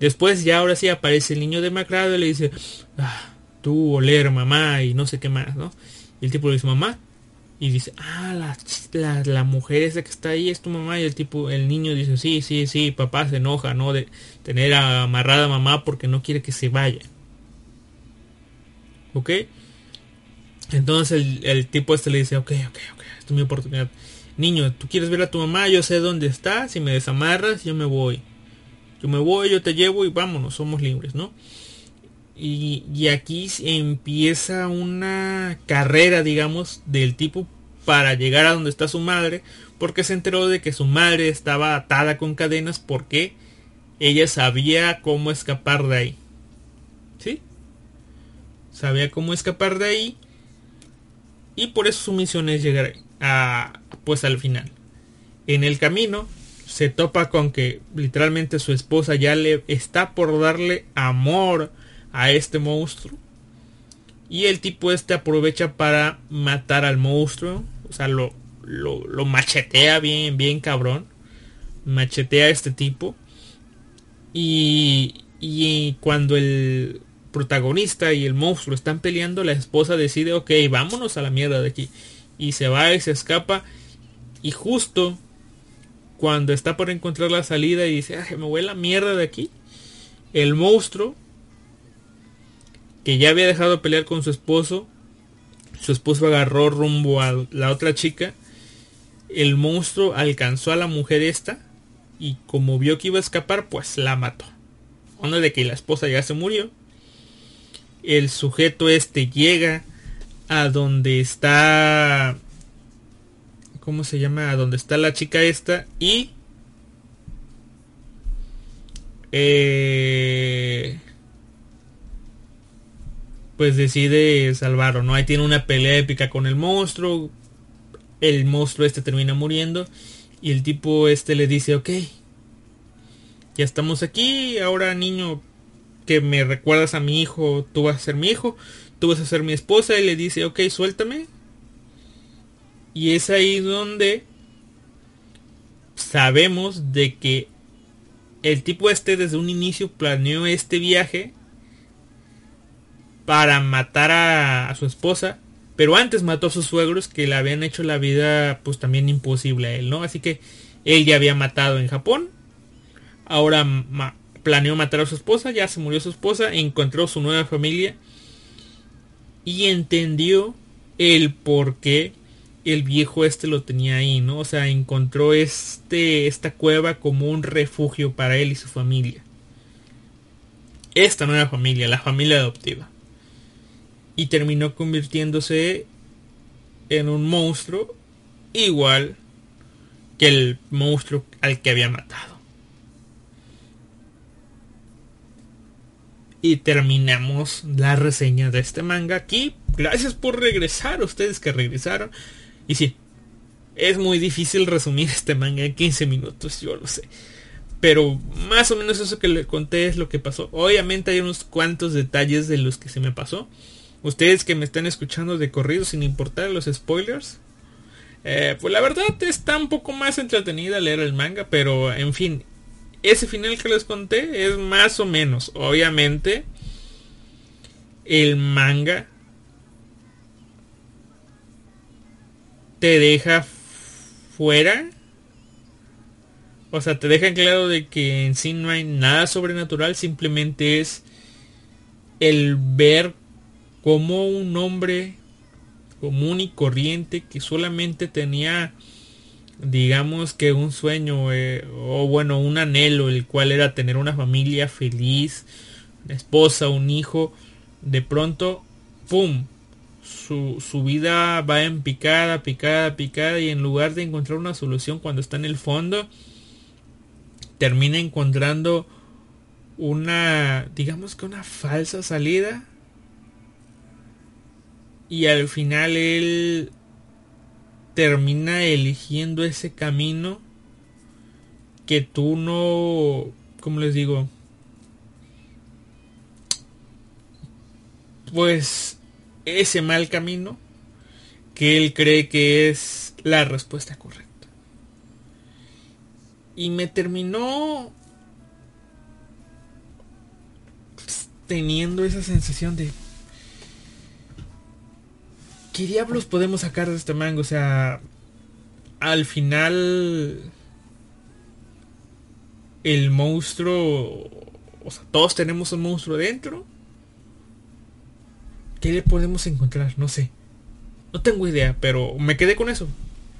Después ya ahora sí aparece el niño demacrado y le dice, ah, tú oler mamá y no sé qué más, ¿no? Y el tipo le dice, mamá, y dice, ah, la, la, mujer esa que está ahí es tu mamá. Y el tipo, el niño dice, sí, sí, sí, papá se enoja, ¿no? De tener amarrada mamá porque no quiere que se vaya. ¿Ok? Entonces el, el, tipo este le dice, ok, ok, ok, esta es mi oportunidad. Niño, tú quieres ver a tu mamá, yo sé dónde está, si me desamarras, yo me voy. Yo me voy, yo te llevo y vámonos, somos libres, ¿no? Y, aquí empieza una carrera, digamos, del tipo para llegar a donde está su madre, porque se enteró de que su madre estaba atada con cadenas porque ella sabía cómo escapar de ahí. ¿Sí? Sabía cómo escapar de ahí y por eso su misión es llegar a pues al final. En el camino se topa con que literalmente su esposa ya le está por darle amor a este monstruo. Y el tipo este aprovecha para matar al monstruo. O sea, lo, lo, machetea bien, bien cabrón. Machetea a este tipo. Y, y cuando el protagonista y el monstruo están peleando, la esposa decide, ok, vámonos a la mierda de aquí. Y se va y se escapa. Y justo cuando está por encontrar la salida y dice, me voy a la mierda de aquí. El monstruo que ya había dejado de pelear con su esposo. Su esposo agarró rumbo a la otra chica. El monstruo alcanzó a la mujer esta. Y como vio que iba a escapar, pues la mató. Onda de que la esposa ya se murió. El sujeto este llega a donde está... ¿Cómo se llama? Donde está la chica esta. Y... Eh, pues decide salvarlo, ¿no? Ahí tiene una pelea épica con el monstruo. El monstruo este termina muriendo. Y el tipo este le dice, ok, ya estamos aquí. Ahora niño que me recuerdas a mi hijo, tú vas a ser mi hijo. Tú vas a ser mi esposa. Y le dice, ok, suéltame. Y es ahí donde sabemos de que el tipo este desde un inicio planeó este viaje para matar a, su esposa, pero antes mató a sus suegros que le habían hecho la vida pues también imposible a él, ¿no? Así que él ya había matado en Japón, ahora planeó matar a su esposa, ya se murió su esposa, encontró su nueva familia y entendió el por qué el viejo este lo tenía ahí, ¿no? O sea, encontró este, esta cueva como un refugio para él y su familia. Esta nueva familia, la familia adoptiva y terminó convirtiéndose en un monstruo igual que el monstruo al que había matado. Y terminamos la reseña de este manga aquí. Gracias por regresar, ustedes que regresaron. Y sí, es muy difícil resumir este manga en 15 minutos, yo lo sé. Pero más o menos eso que le conté es lo que pasó. Obviamente hay unos cuantos detalles de los que se me pasó. Ustedes que me están escuchando de corrido sin importar los spoilers. Eh, pues la verdad está un poco más entretenida leer el manga. Pero en fin. Ese final que les conté es más o menos. Obviamente. El manga. Te deja fuera o sea, te dejan claro de que en sí no hay nada sobrenatural, simplemente es el ver como un hombre común y corriente que solamente tenía, digamos que un sueño, eh, o bueno, un anhelo, el cual era tener una familia feliz, una esposa, un hijo, de pronto, ¡pum! Su, su, vida va en picada, picada, picada y en lugar de encontrar una solución cuando está en el fondo, termina encontrando una, digamos que una falsa salida. Y al final él termina eligiendo ese camino que tú no, ¿cómo les digo? Pues ese mal camino que él cree que es la respuesta correcta. Y me terminó teniendo esa sensación de... ¿Qué diablos podemos sacar de este mango? O sea, al final... El monstruo... O sea, todos tenemos un monstruo dentro. ¿Qué le podemos encontrar? No sé. No tengo idea, pero me quedé con eso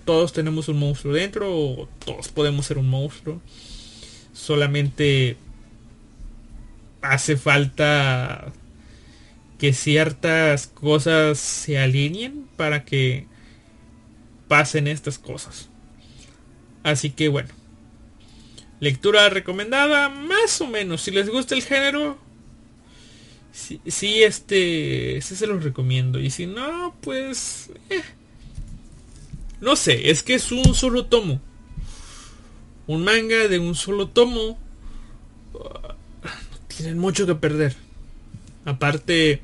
todos tenemos un monstruo dentro o todos podemos ser un monstruo. Solamente hace falta que ciertas cosas se alineen para que pasen estas cosas. Así que bueno. Lectura recomendada, más o menos. Si les gusta el género, sí, este, se los recomiendo. Y si no, pues... Eh, no sé, es que es un solo tomo. Un manga de un solo tomo. tienen mucho que perder. Aparte,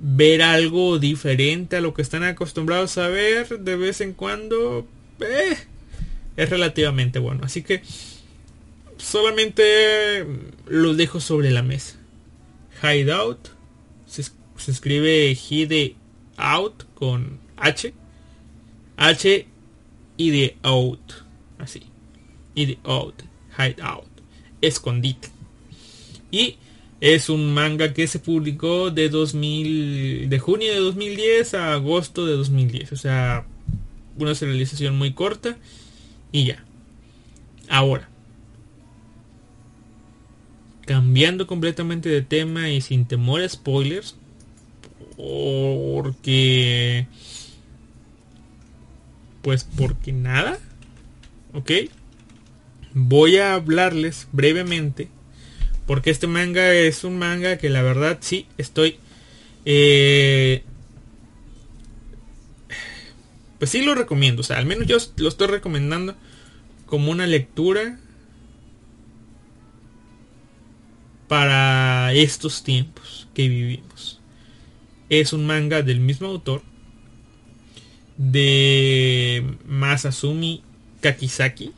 ver algo diferente a lo que están acostumbrados a ver de vez en cuando eh, es relativamente bueno. Así que solamente lo dejo sobre la mesa. Hideout se, se escribe Hide Out con H H y de out. Así. Y out. Hide out. Escondite. Y es un manga que se publicó de 2000, de junio de 2010 a agosto de 2010. O sea, una serialización muy corta. Y ya. Ahora. Cambiando completamente de tema y sin temor a spoilers. Porque pues porque nada. ¿Ok? Voy a hablarles brevemente. Porque este manga es un manga que la verdad sí estoy... Eh, pues sí lo recomiendo. O sea, al menos yo lo estoy recomendando como una lectura para estos tiempos que vivimos. Es un manga del mismo autor de Masasumi Kakizaki.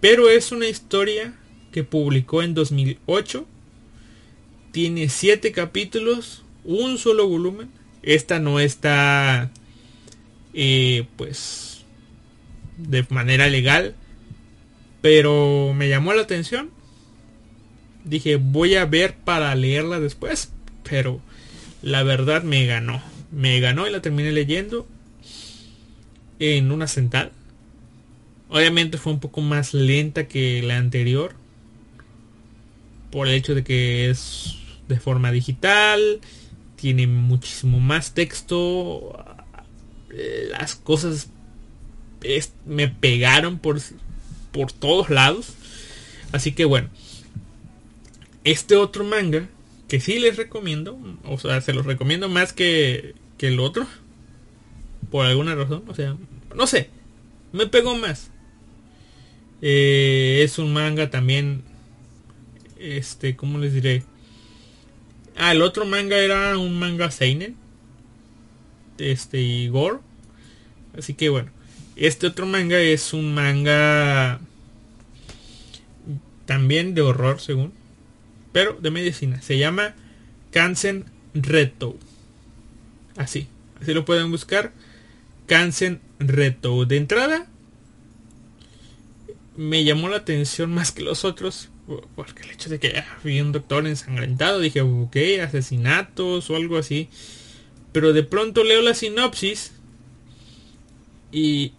Pero es una historia que publicó en 2008. Tiene 7 capítulos, un solo volumen. Esta no está eh, pues de manera legal. Pero me llamó la atención. Dije, voy a ver para leerla después. Pero la verdad me ganó. Me ganó y la terminé leyendo en una sentada. Obviamente fue un poco más lenta que la anterior. Por el hecho de que es de forma digital. Tiene muchísimo más texto. Las cosas me pegaron por, por todos lados. Así que bueno. Este otro manga, que sí les recomiendo, o sea, se los recomiendo más que, que el otro, por alguna razón, o sea, no sé, me pegó más. Eh, es un manga también, este, ¿cómo les diré? Ah, el otro manga era un manga seinen, este, y gore. Así que bueno, este otro manga es un manga también de horror, según, pero de medicina. Se llama Kansen Reto. Así, así lo pueden buscar. Kansen Reto. De entrada, me llamó la atención más que los otros. Porque el hecho de que había un doctor ensangrentado, dije, ok, asesinatos o algo así. Pero de pronto leo la sinopsis. Y.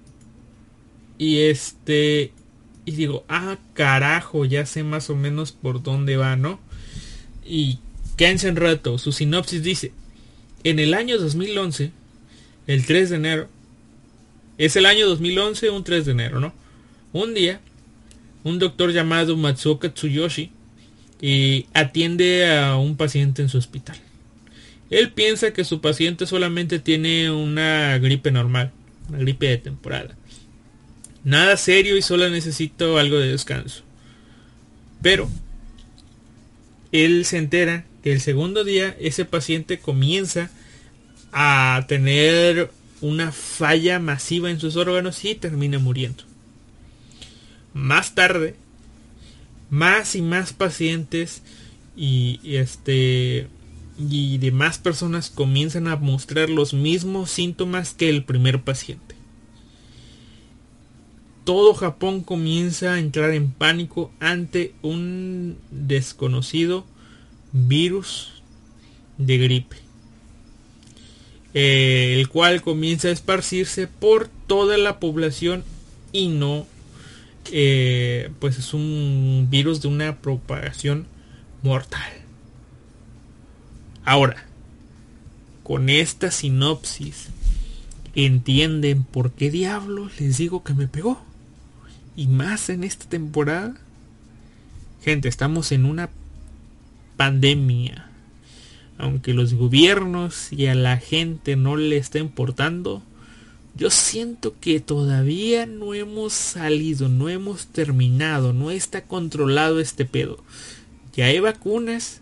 Y este. Y digo, ah, carajo, ya sé más o menos por dónde va, ¿no? Y quédense en rato. Su sinopsis dice: En el año 2011, el 3 de enero, es el año 2011, un 3 de enero, ¿no? Un día, un doctor llamado Matsuoka Tsuyoshi atiende a un paciente en su hospital. Él piensa que su paciente solamente tiene una gripe normal, una gripe de temporada. Nada serio y solo necesito algo de descanso. Pero él se entera que el segundo día ese paciente comienza a tener una falla masiva en sus órganos y termina muriendo. Más tarde, más y más pacientes y, este y demás personas comienzan a mostrar los mismos síntomas que el primer paciente. Todo Japón comienza a entrar en pánico ante un desconocido virus de gripe. Eh, el cual comienza a esparcirse por toda la población y no eh, pues es un virus de una propagación mortal. Ahora, con esta sinopsis, ¿entienden por qué diablos les digo que me pegó? Y más en esta temporada. Gente, estamos en una pandemia aunque los gobiernos y a la gente no le está importando, yo siento que todavía no hemos salido, no hemos terminado, no está controlado este pedo. Ya hay vacunas.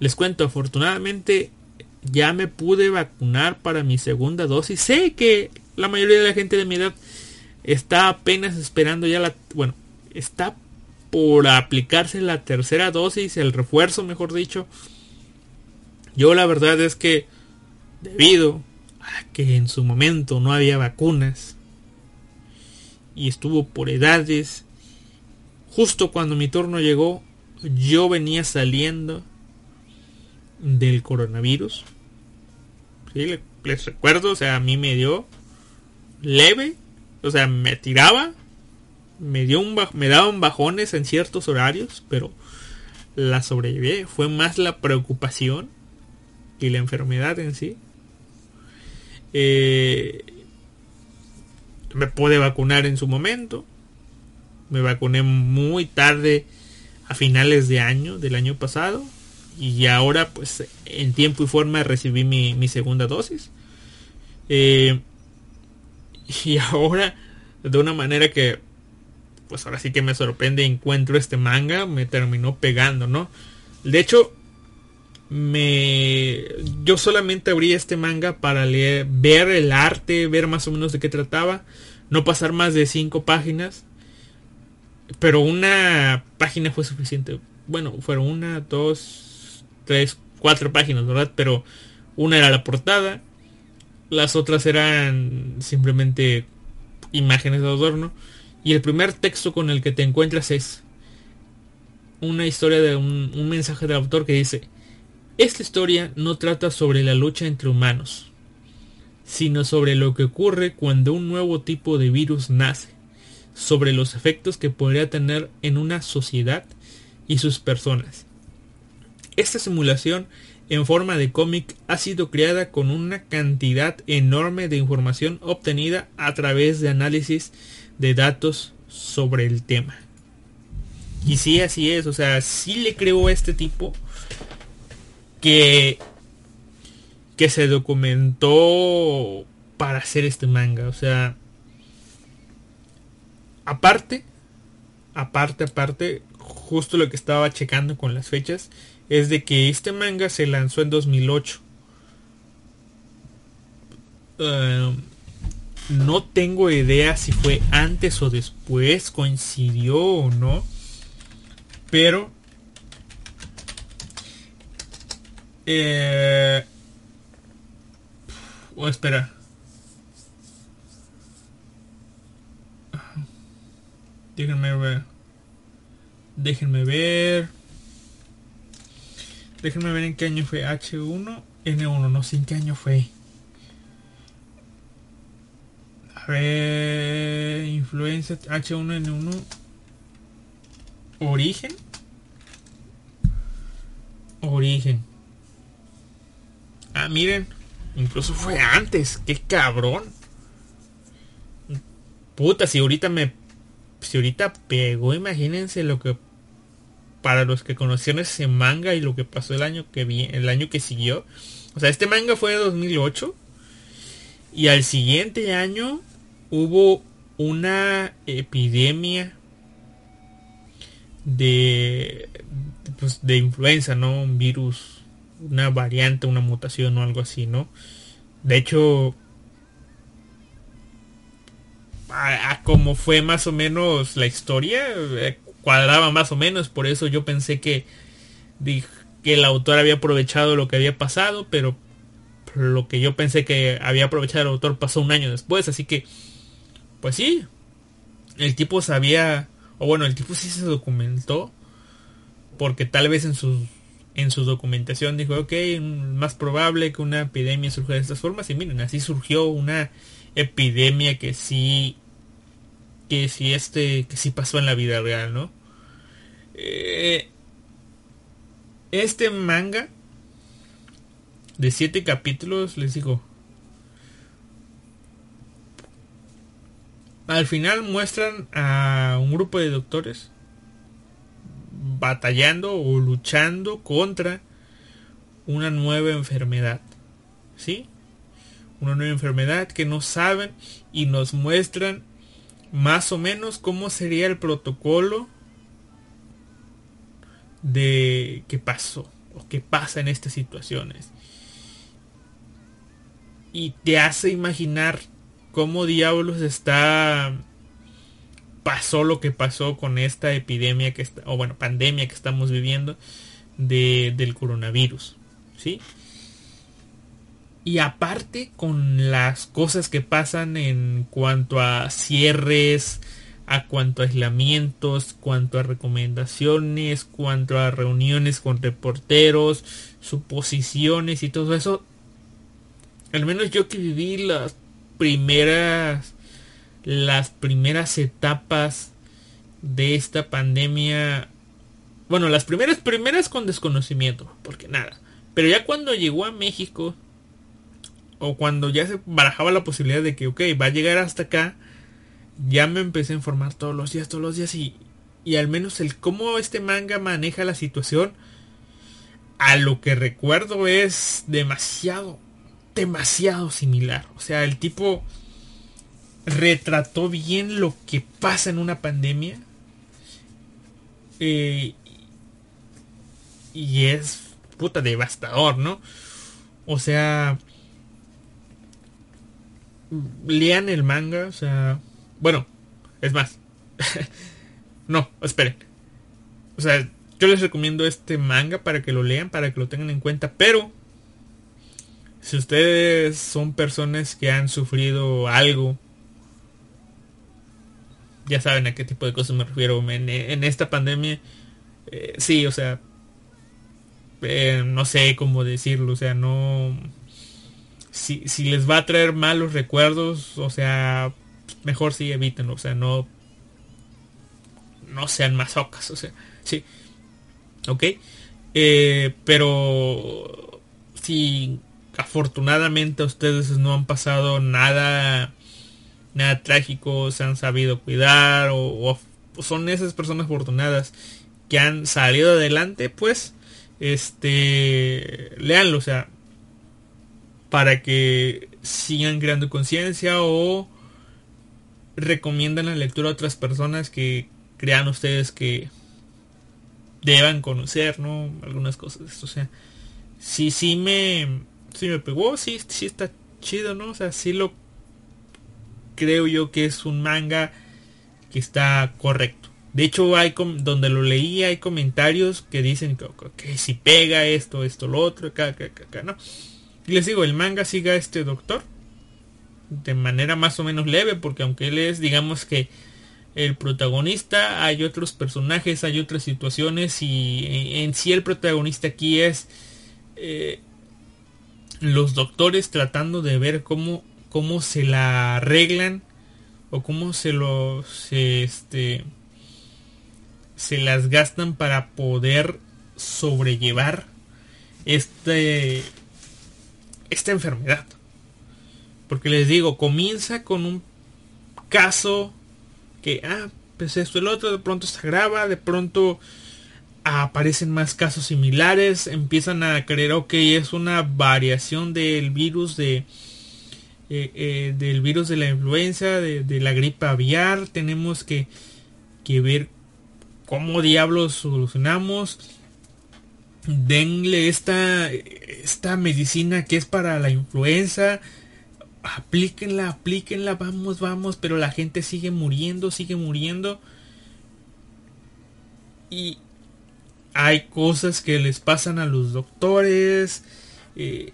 Les cuento, afortunadamente ya me pude vacunar para mi segunda dosis. Sé que la mayoría de la gente de mi edad está apenas esperando ya la... Bueno, está por aplicarse la tercera dosis, el refuerzo, mejor dicho. Yo la verdad es que debido a que en su momento no había vacunas y estuvo por edades, justo cuando mi turno llegó, yo venía saliendo del coronavirus. ¿Sí? Les recuerdo, o sea, a mí me dio leve, o sea, me tiraba, me me daban bajones en ciertos horarios, pero la sobreviví. Fue más la preocupación y la enfermedad en sí. Eh, me pude vacunar en su momento. Me vacuné muy tarde a finales de año, del año pasado. Y ahora pues en tiempo y forma recibí mi, segunda dosis. Eh, *laughs* y ahora de una manera que pues ahora sí que me sorprende encuentro este manga. Me terminó pegando, ¿no? De hecho me yo solamente abrí este manga para leer ver el arte ver más o menos de qué trataba no pasar más de cinco páginas pero una página fue suficiente bueno fueron una dos tres cuatro páginas verdad pero una era la portada las otras eran simplemente imágenes de adorno y el primer texto con el que te encuentras es una historia de un, un mensaje del autor que dice esta historia no trata sobre la lucha entre humanos, sino sobre lo que ocurre cuando un nuevo tipo de virus nace, sobre los efectos que podría tener en una sociedad y sus personas. Esta simulación en forma de cómic ha sido creada con una cantidad enorme de información obtenida a través de análisis de datos sobre el tema. Y sí, así es. O sea, sí le creo a este tipo que, que se documentó para hacer este manga. O sea, aparte, aparte, aparte, justo lo que estaba checando con las fechas, es de que este manga se lanzó en 2008. Em, no tengo idea si fue antes o después, coincidió o no. Pero... Eh, oh, espera. Déjenme ver. Déjenme ver. Déjenme ver en qué año fue H1, N1. No sé en qué año fue. A ver. Influencia H1N1. Origen. Origen. Ah, miren. Incluso fue antes. Qué cabrón. Puta, si ahorita me... Si ahorita pegó, imagínense lo que... Para los que conocieron ese manga y lo que pasó el año que vi, el año que siguió. O sea, este manga fue de 2008. Y al siguiente año hubo una epidemia de pues, de influenza, ¿no? Un virus, una variante, una mutación o algo así, ¿no? De hecho, a, como fue más o menos la historia, eh, cuadraba más o menos, por eso yo pensé que, que el autor había aprovechado lo que había pasado, pero lo que yo pensé que había aprovechado el autor pasó un año después, así que pues sí, el tipo sabía, o bueno, el tipo sí se documentó, porque tal vez en su, en su documentación dijo, ok, más probable que una epidemia surja de estas formas, y miren, así surgió una epidemia que sí, que sí, este, que sí pasó en la vida real, ¿no? Eh, este manga de siete capítulos, les digo, Al final muestran a un grupo de doctores batallando o luchando contra una nueva enfermedad. ¿Sí? Una nueva enfermedad que no saben y nos muestran más o menos cómo sería el protocolo de qué pasó o qué pasa en estas situaciones. Y te hace imaginar cómo diablos está pasó lo que pasó con esta epidemia que está, o bueno, pandemia que estamos viviendo de, del coronavirus, ¿sí? Y aparte con las cosas que pasan en cuanto a cierres, a cuanto a aislamientos, cuanto a recomendaciones, cuanto a reuniones con reporteros, suposiciones y todo eso. Al menos yo que viví las primeras las primeras etapas de esta pandemia bueno las primeras primeras con desconocimiento porque nada pero ya cuando llegó a México o cuando ya se barajaba la posibilidad de que ok va a llegar hasta acá ya me empecé a informar todos los días todos los días y y al menos el cómo este manga maneja la situación a lo que recuerdo es demasiado demasiado similar. O sea, el tipo retrató bien lo que pasa en una pandemia. Eh, y es puta devastador, ¿no? O sea, lean el manga, o sea, bueno, es más. *laughs* no, esperen. O sea, yo les recomiendo este manga para que lo lean, para que lo tengan en cuenta, pero si ustedes son personas que han sufrido algo, ya saben a qué tipo de cosas me refiero. En, esta pandemia, eh, sí, o sea, eh, no sé cómo decirlo, o sea, no... Si, si les va a traer malos recuerdos, o sea, mejor sí evítenlo, o sea, no... No sean masocas, o sea, sí. ¿Ok? Eh, pero si afortunadamente ustedes no han pasado nada nada trágico, se han sabido cuidar o, son esas personas afortunadas que han salido adelante, pues, este, leanlo, o sea, para que sigan creando conciencia o recomiendan la lectura a otras personas que crean ustedes que deban conocer, ¿no? Algunas cosas, o sea, sí, sí me, sí me pegó, sí, sí está chido, ¿no? O sea, sí lo creo yo que es un manga que está correcto. De hecho, hay donde lo leí hay comentarios que dicen que, si pega esto, esto, lo otro, acá, acá, acá, ¿no? Les digo, el manga siga a este doctor de manera más o menos leve, porque aunque él es, digamos que el protagonista, hay otros personajes, hay otras situaciones y en, sí el protagonista aquí es eh, los doctores tratando de ver cómo, cómo se la arreglan o cómo se los este se las gastan para poder sobrellevar este esta enfermedad porque les digo comienza con un caso que ah pues esto el otro de pronto se agrava de pronto aparecen más casos similares empiezan a creer ok es una variación del virus de eh, eh, del virus de la influenza, de, la gripe aviar. Tenemos que, que ver cómo diablos solucionamos. Denle esta, esta medicina que es para la influenza. Aplíquenla, aplíquenla, vamos, vamos. Pero la gente sigue muriendo, sigue muriendo. Y hay cosas que les pasan a los doctores. Eh,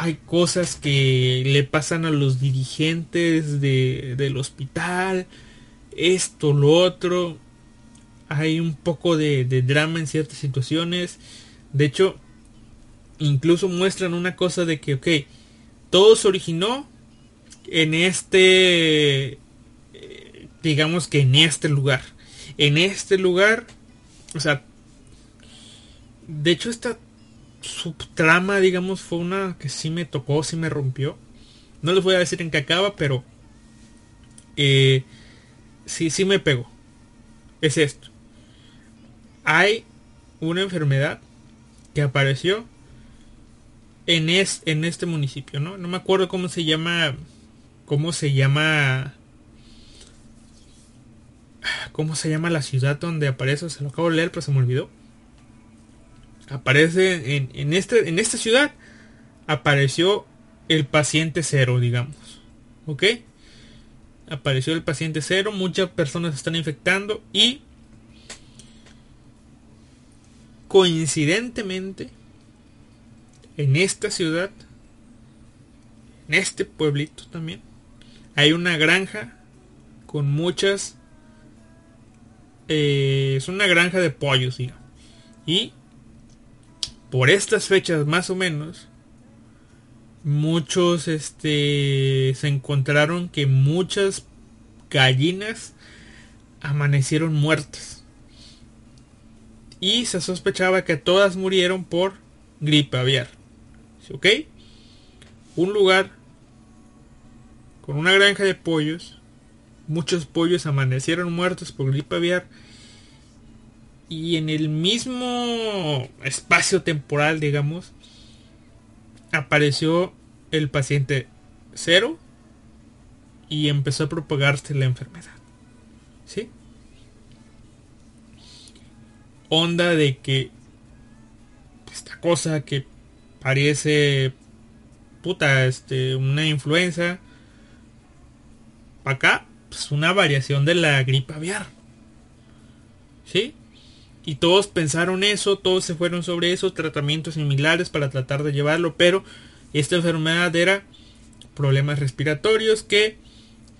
hay cosas que le pasan a los dirigentes del hospital, esto, lo otro. Hay un poco de, drama en ciertas situaciones. De hecho, incluso muestran una cosa de que, ok, todo se originó en este, eh, digamos que en este lugar. En este lugar, o sea, de hecho esta subtrama, digamos, fue una que sí me tocó, sí me rompió. No les voy a decir en qué acaba, pero eh, sí, sí me pegó. Es esto. Hay una enfermedad que apareció en, es, en este municipio, ¿no? No me acuerdo cómo se llama. ¿Cómo se llama? ¿Cómo se llama la ciudad donde aparece? Se lo acabo de leer, pero se me olvidó aparece en, en, este, en esta ciudad, apareció el paciente cero, digamos. ¿Ok? Apareció el paciente cero, muchas personas están infectando y coincidentemente en esta ciudad, en este pueblito también, hay una granja con muchas... Eh, es una granja de pollos, digamos. Y por estas fechas más o menos, muchos este, se encontraron que muchas gallinas amanecieron muertas. Y se sospechaba que todas murieron por gripe aviar. ¿Ok? Un lugar con una granja de pollos. Muchos pollos amanecieron muertos por gripe aviar y en el mismo espacio temporal, digamos, apareció el paciente cero y empezó a propagarse la enfermedad. ¿Sí? Onda de que esta cosa que parece puta, este, una influenza, acá, pues una variación de la gripe aviar. ¿Sí? Y todos pensaron eso, todos se fueron sobre eso, tratamientos similares para tratar de llevarlo, pero esta enfermedad era problemas respiratorios que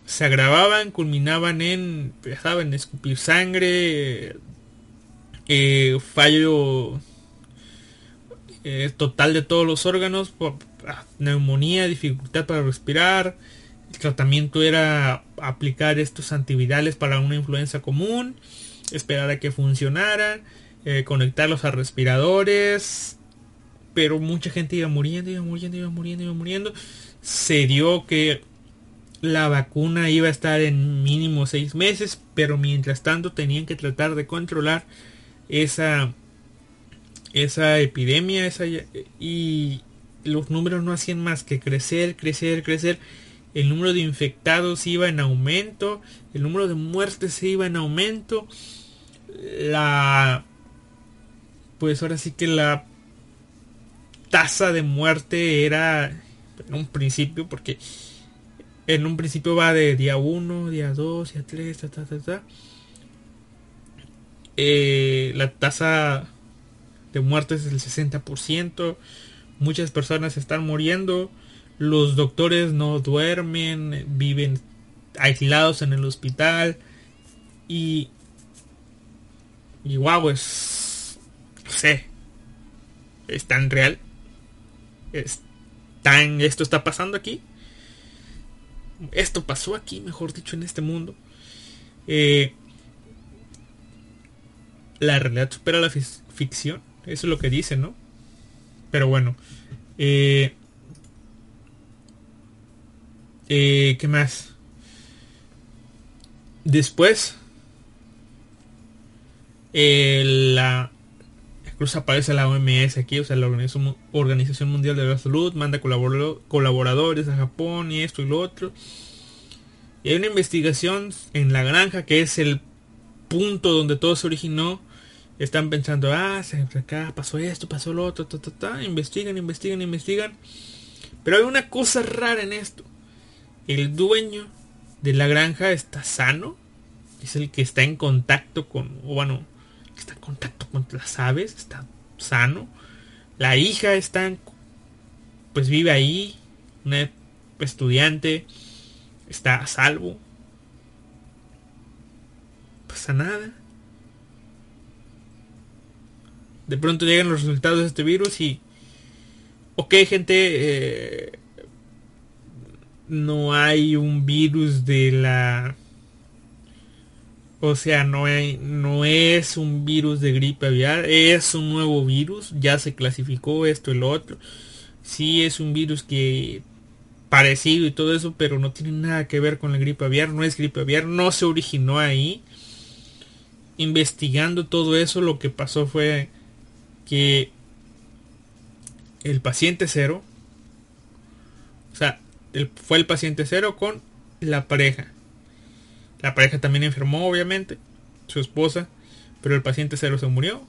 se agravaban, culminaban en, ya escupir sangre, fallo eh, total de todos los órganos, ah, neumonía, dificultad para respirar. El tratamiento era aplicar estos antivirales para una influenza común esperar a que funcionara, eh, conectarlos a respiradores, pero mucha gente iba muriendo, iba muriendo, iba muriendo, iba muriendo. Se dio que la vacuna iba a estar en mínimo seis meses, pero mientras tanto tenían que tratar de controlar esa esa epidemia esa, y los números no hacían más que crecer, crecer, crecer. El número de infectados iba en aumento, el número de muertes iba en aumento. La pues ahora sí que la tasa de muerte era en un principio porque en un principio va de día 1, día 2, día 3, ta, ta, ta, ta. Eh, la tasa de muerte es del 60%. Muchas personas están muriendo. Los doctores no duermen, viven aislados en el hospital. Y... Y wow, es... No sé. Es tan real. Es tan... Esto está pasando aquí esto pasó aquí, mejor dicho, en este mundo. Eh, la realidad supera la ficción. Eso es lo que dice, ¿no? Pero bueno. Eh, eh, ¿Qué más? Después. la incluso aparece la OMS aquí, o sea, la Organización Mundial de la Salud, manda colaboradores a Japón y esto y lo otro. Y hay una investigación en la granja que es el punto donde todo se originó. Están pensando, ah, acá pasó esto, pasó lo otro, ta, ta, ta. investigan, investigan, investigan. Pero hay una cosa rara en esto. El dueño de la granja está sano. Es el que está en contacto con, o bueno, está en contacto con las aves, está sano. La hija está, pues vive ahí, una estudiante, está a salvo. Pasa nada. De pronto llegan los resultados de este virus y... Ok gente, eh, no hay un virus de la o sea, no, no es un virus de gripe aviar, es un nuevo virus, ya se clasificó esto lo otro. Sí es un virus que parecido y todo eso, pero no tiene nada que ver con la gripe aviar, no es gripe aviar, no se originó ahí. Investigando todo eso, lo que pasó fue que el paciente cero, o sea, fue el paciente cero con la pareja la pareja también enfermó, obviamente, su esposa, pero el paciente cero se murió.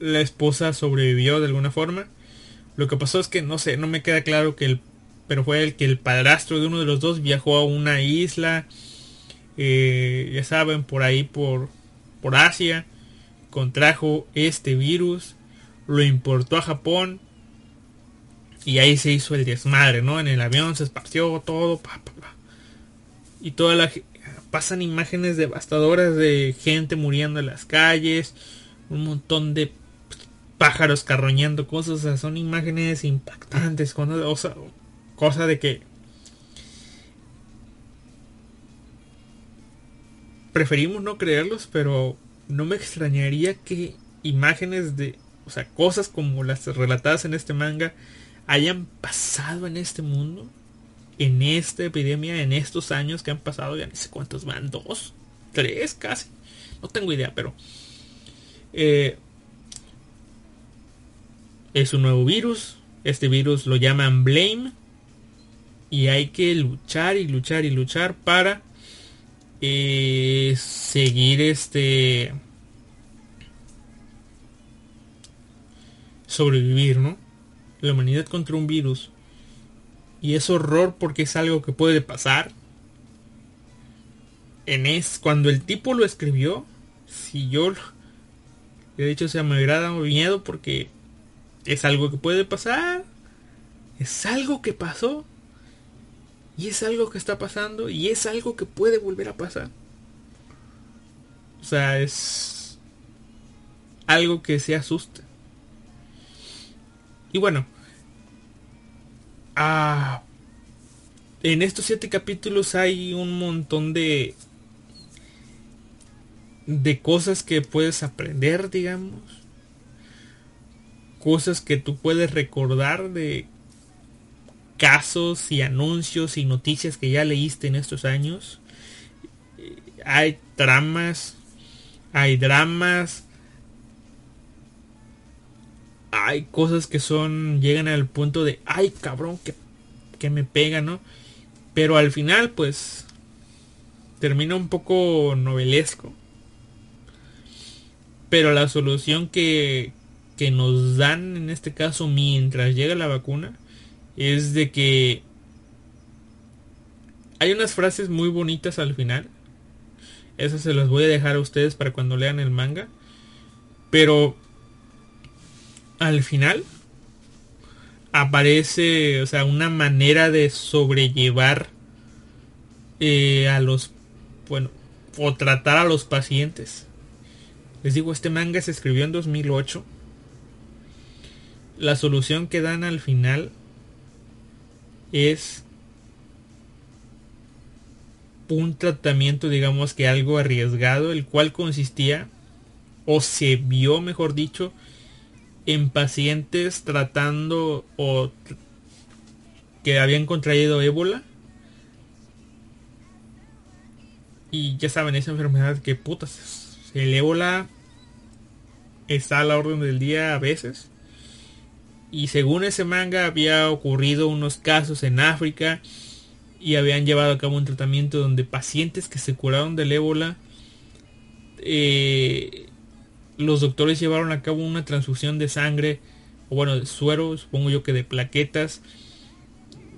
La esposa sobrevivió de alguna forma. Lo que pasó es que no sé, no me queda claro que el, pero fue el que el padrastro de uno de los dos viajó a una isla, eh, ya saben, por ahí por, por Asia, contrajo este virus, lo importó a Japón y ahí se hizo el desmadre, ¿no? En el avión se esparció todo, y toda la pasan imágenes devastadoras de gente muriendo en las calles, un montón de pájaros carroñando cosas, son imágenes impactantes, o sea, cosa de que preferimos no creerlos, pero no me extrañaría que imágenes de, o sea, cosas como las relatadas en este manga hayan pasado en este mundo en esta epidemia, en estos años que han pasado, ya no sé cuántos van, dos, tres casi, no tengo idea, pero eh, es un nuevo virus, este virus lo llaman Blame. Y hay que luchar y luchar y luchar para eh, seguir este sobrevivir, ¿no? La humanidad contra un virus y es horror porque es algo que puede pasar. En es cuando el tipo lo escribió, si yo de hecho se me agrada miedo porque es algo que puede pasar. Es algo que pasó. Y es algo que está pasando. Y es algo que puede volver a pasar. O sea, es algo que se asusta. Y bueno, Ah, en estos siete capítulos hay un montón de de cosas que puedes aprender, digamos. Cosas que tú puedes recordar de casos y anuncios y noticias que ya leíste en estos años. Hay tramas, hay dramas, hay cosas que son, llegan al punto de, ay cabrón, que, que me pega, ¿no? Pero al final, pues, termina un poco novelesco. Pero la solución que, que nos dan en este caso mientras llega la vacuna es de que hay unas frases muy bonitas al final. Esas se las voy a dejar a ustedes para cuando lean el manga. Pero al final aparece, o sea, una manera de sobrellevar eh, a los, bueno, o tratar a los pacientes. Les digo, este manga se escribió en 2008. La solución que dan al final es un tratamiento, digamos que algo arriesgado, el cual consistía, o se vio, mejor dicho, en pacientes tratando o que habían contraído ébola. Y ya saben, esa enfermedad que putas, el ébola está a la orden del día a veces. Y según ese manga había ocurrido unos casos en África y habían llevado a cabo un tratamiento donde pacientes que se curaron del ébola eh, los doctores llevaron a cabo una transfusión de sangre, o bueno, de suero, supongo yo que de plaquetas,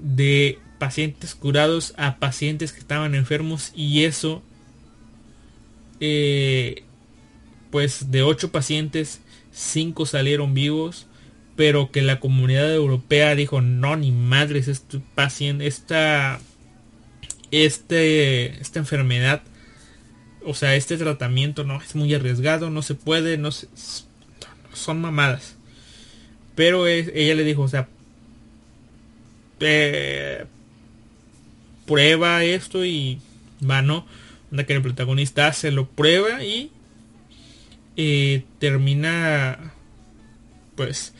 de pacientes curados a pacientes que estaban enfermos y eso, eh, pues de ocho pacientes, cinco salieron vivos, pero que la comunidad europea dijo, no, ni madres, este paciente, esta, este, esta enfermedad o sea, este tratamiento no es muy arriesgado, no se puede, no se, son mamadas. Pero ella le dijo, o sea, prueba esto y va, ¿no? Anda que el protagonista se lo prueba y eh, termina, pues,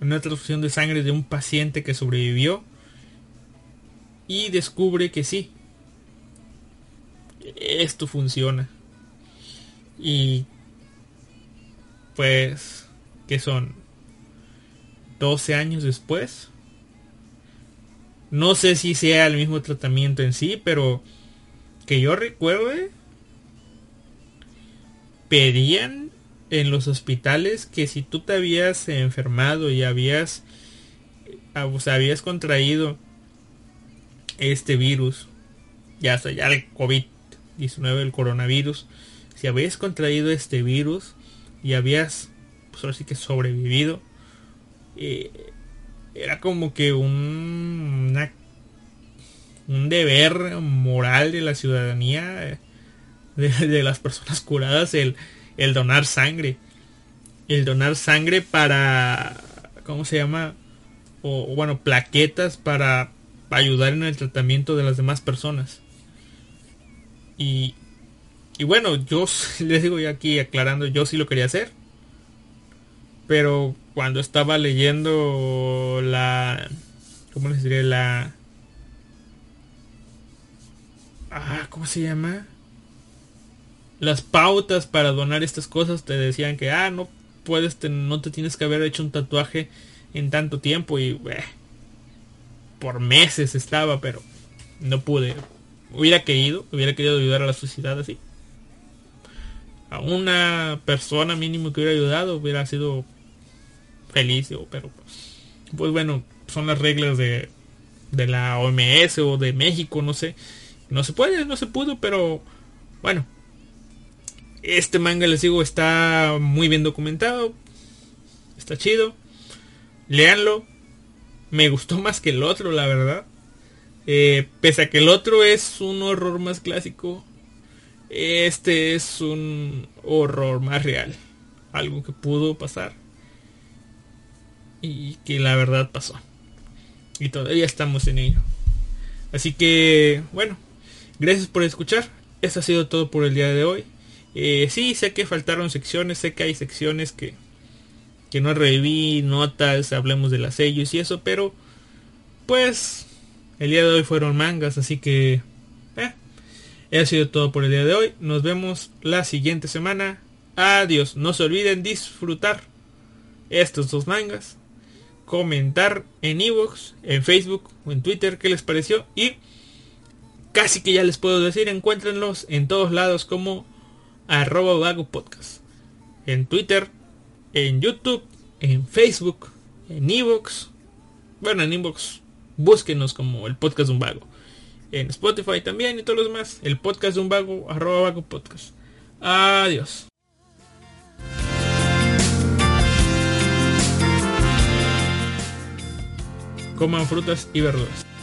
una transfusión de sangre de un paciente que sobrevivió y descubre que sí, esto funciona. Y pues, que son 12 años después. No sé si sea el mismo tratamiento en sí, pero que yo recuerde, pedían en los hospitales que si tú te habías enfermado y habías, o sea, habías contraído este virus, ya sea ya el COVID 19 el coronavirus, si habías contraído este virus y habías, pues ahora sí que sobrevivido, eh, era como que un, un deber moral de la ciudadanía, de, las personas curadas, el, el donar sangre. El donar sangre para, ¿cómo se llama? O bueno, plaquetas para ayudar en el tratamiento de las demás personas. Y, y bueno, yo *laughs* les digo ya aquí aclarando, yo sí lo quería hacer. Pero cuando estaba leyendo la... ¿Cómo les diré? La... Ah, ¿cómo se llama? Las pautas para donar estas cosas te decían que, ah, no puedes, no te tienes que haber hecho un tatuaje en tanto tiempo y... Eh, por meses estaba, pero no pude hubiera querido, hubiera querido ayudar a la sociedad así. A una persona mínimo que hubiera ayudado hubiera sido feliz, pero pues bueno, son las reglas de, de la OMS o de México, no sé. No se puede, no se pudo, pero bueno. Este manga, les digo, está muy bien documentado. Está chido. Leanlo. Me gustó más que el otro, la verdad. Eh, pese a que el otro es un horror más clásico, este es un horror más real. Algo que pudo pasar. Y que la verdad pasó. Y todavía estamos en ello. Así que, bueno, gracias por escuchar. Esto ha sido todo por el día de hoy. Eh, sí, sé que faltaron secciones, sé que hay secciones que, que no reviví, notas, hablemos de las sellos y eso, pero pues el día de hoy fueron mangas, así que eh, ha sido todo por el día de hoy. Nos vemos la siguiente semana. Adiós. No se olviden disfrutar estos dos mangas. Comentar en Evox, en Facebook o en Twitter qué les pareció. Y casi que ya les puedo decir, encuéntrenlos en todos lados como arroba vago podcast. En Twitter, en YouTube, en Facebook, en Evox. Bueno, en Evox búsquenos como el podcast de un vago. En Spotify también y todos los demás. El podcast de un vago, arroba vago podcast. Adiós. Coman frutas y verduras.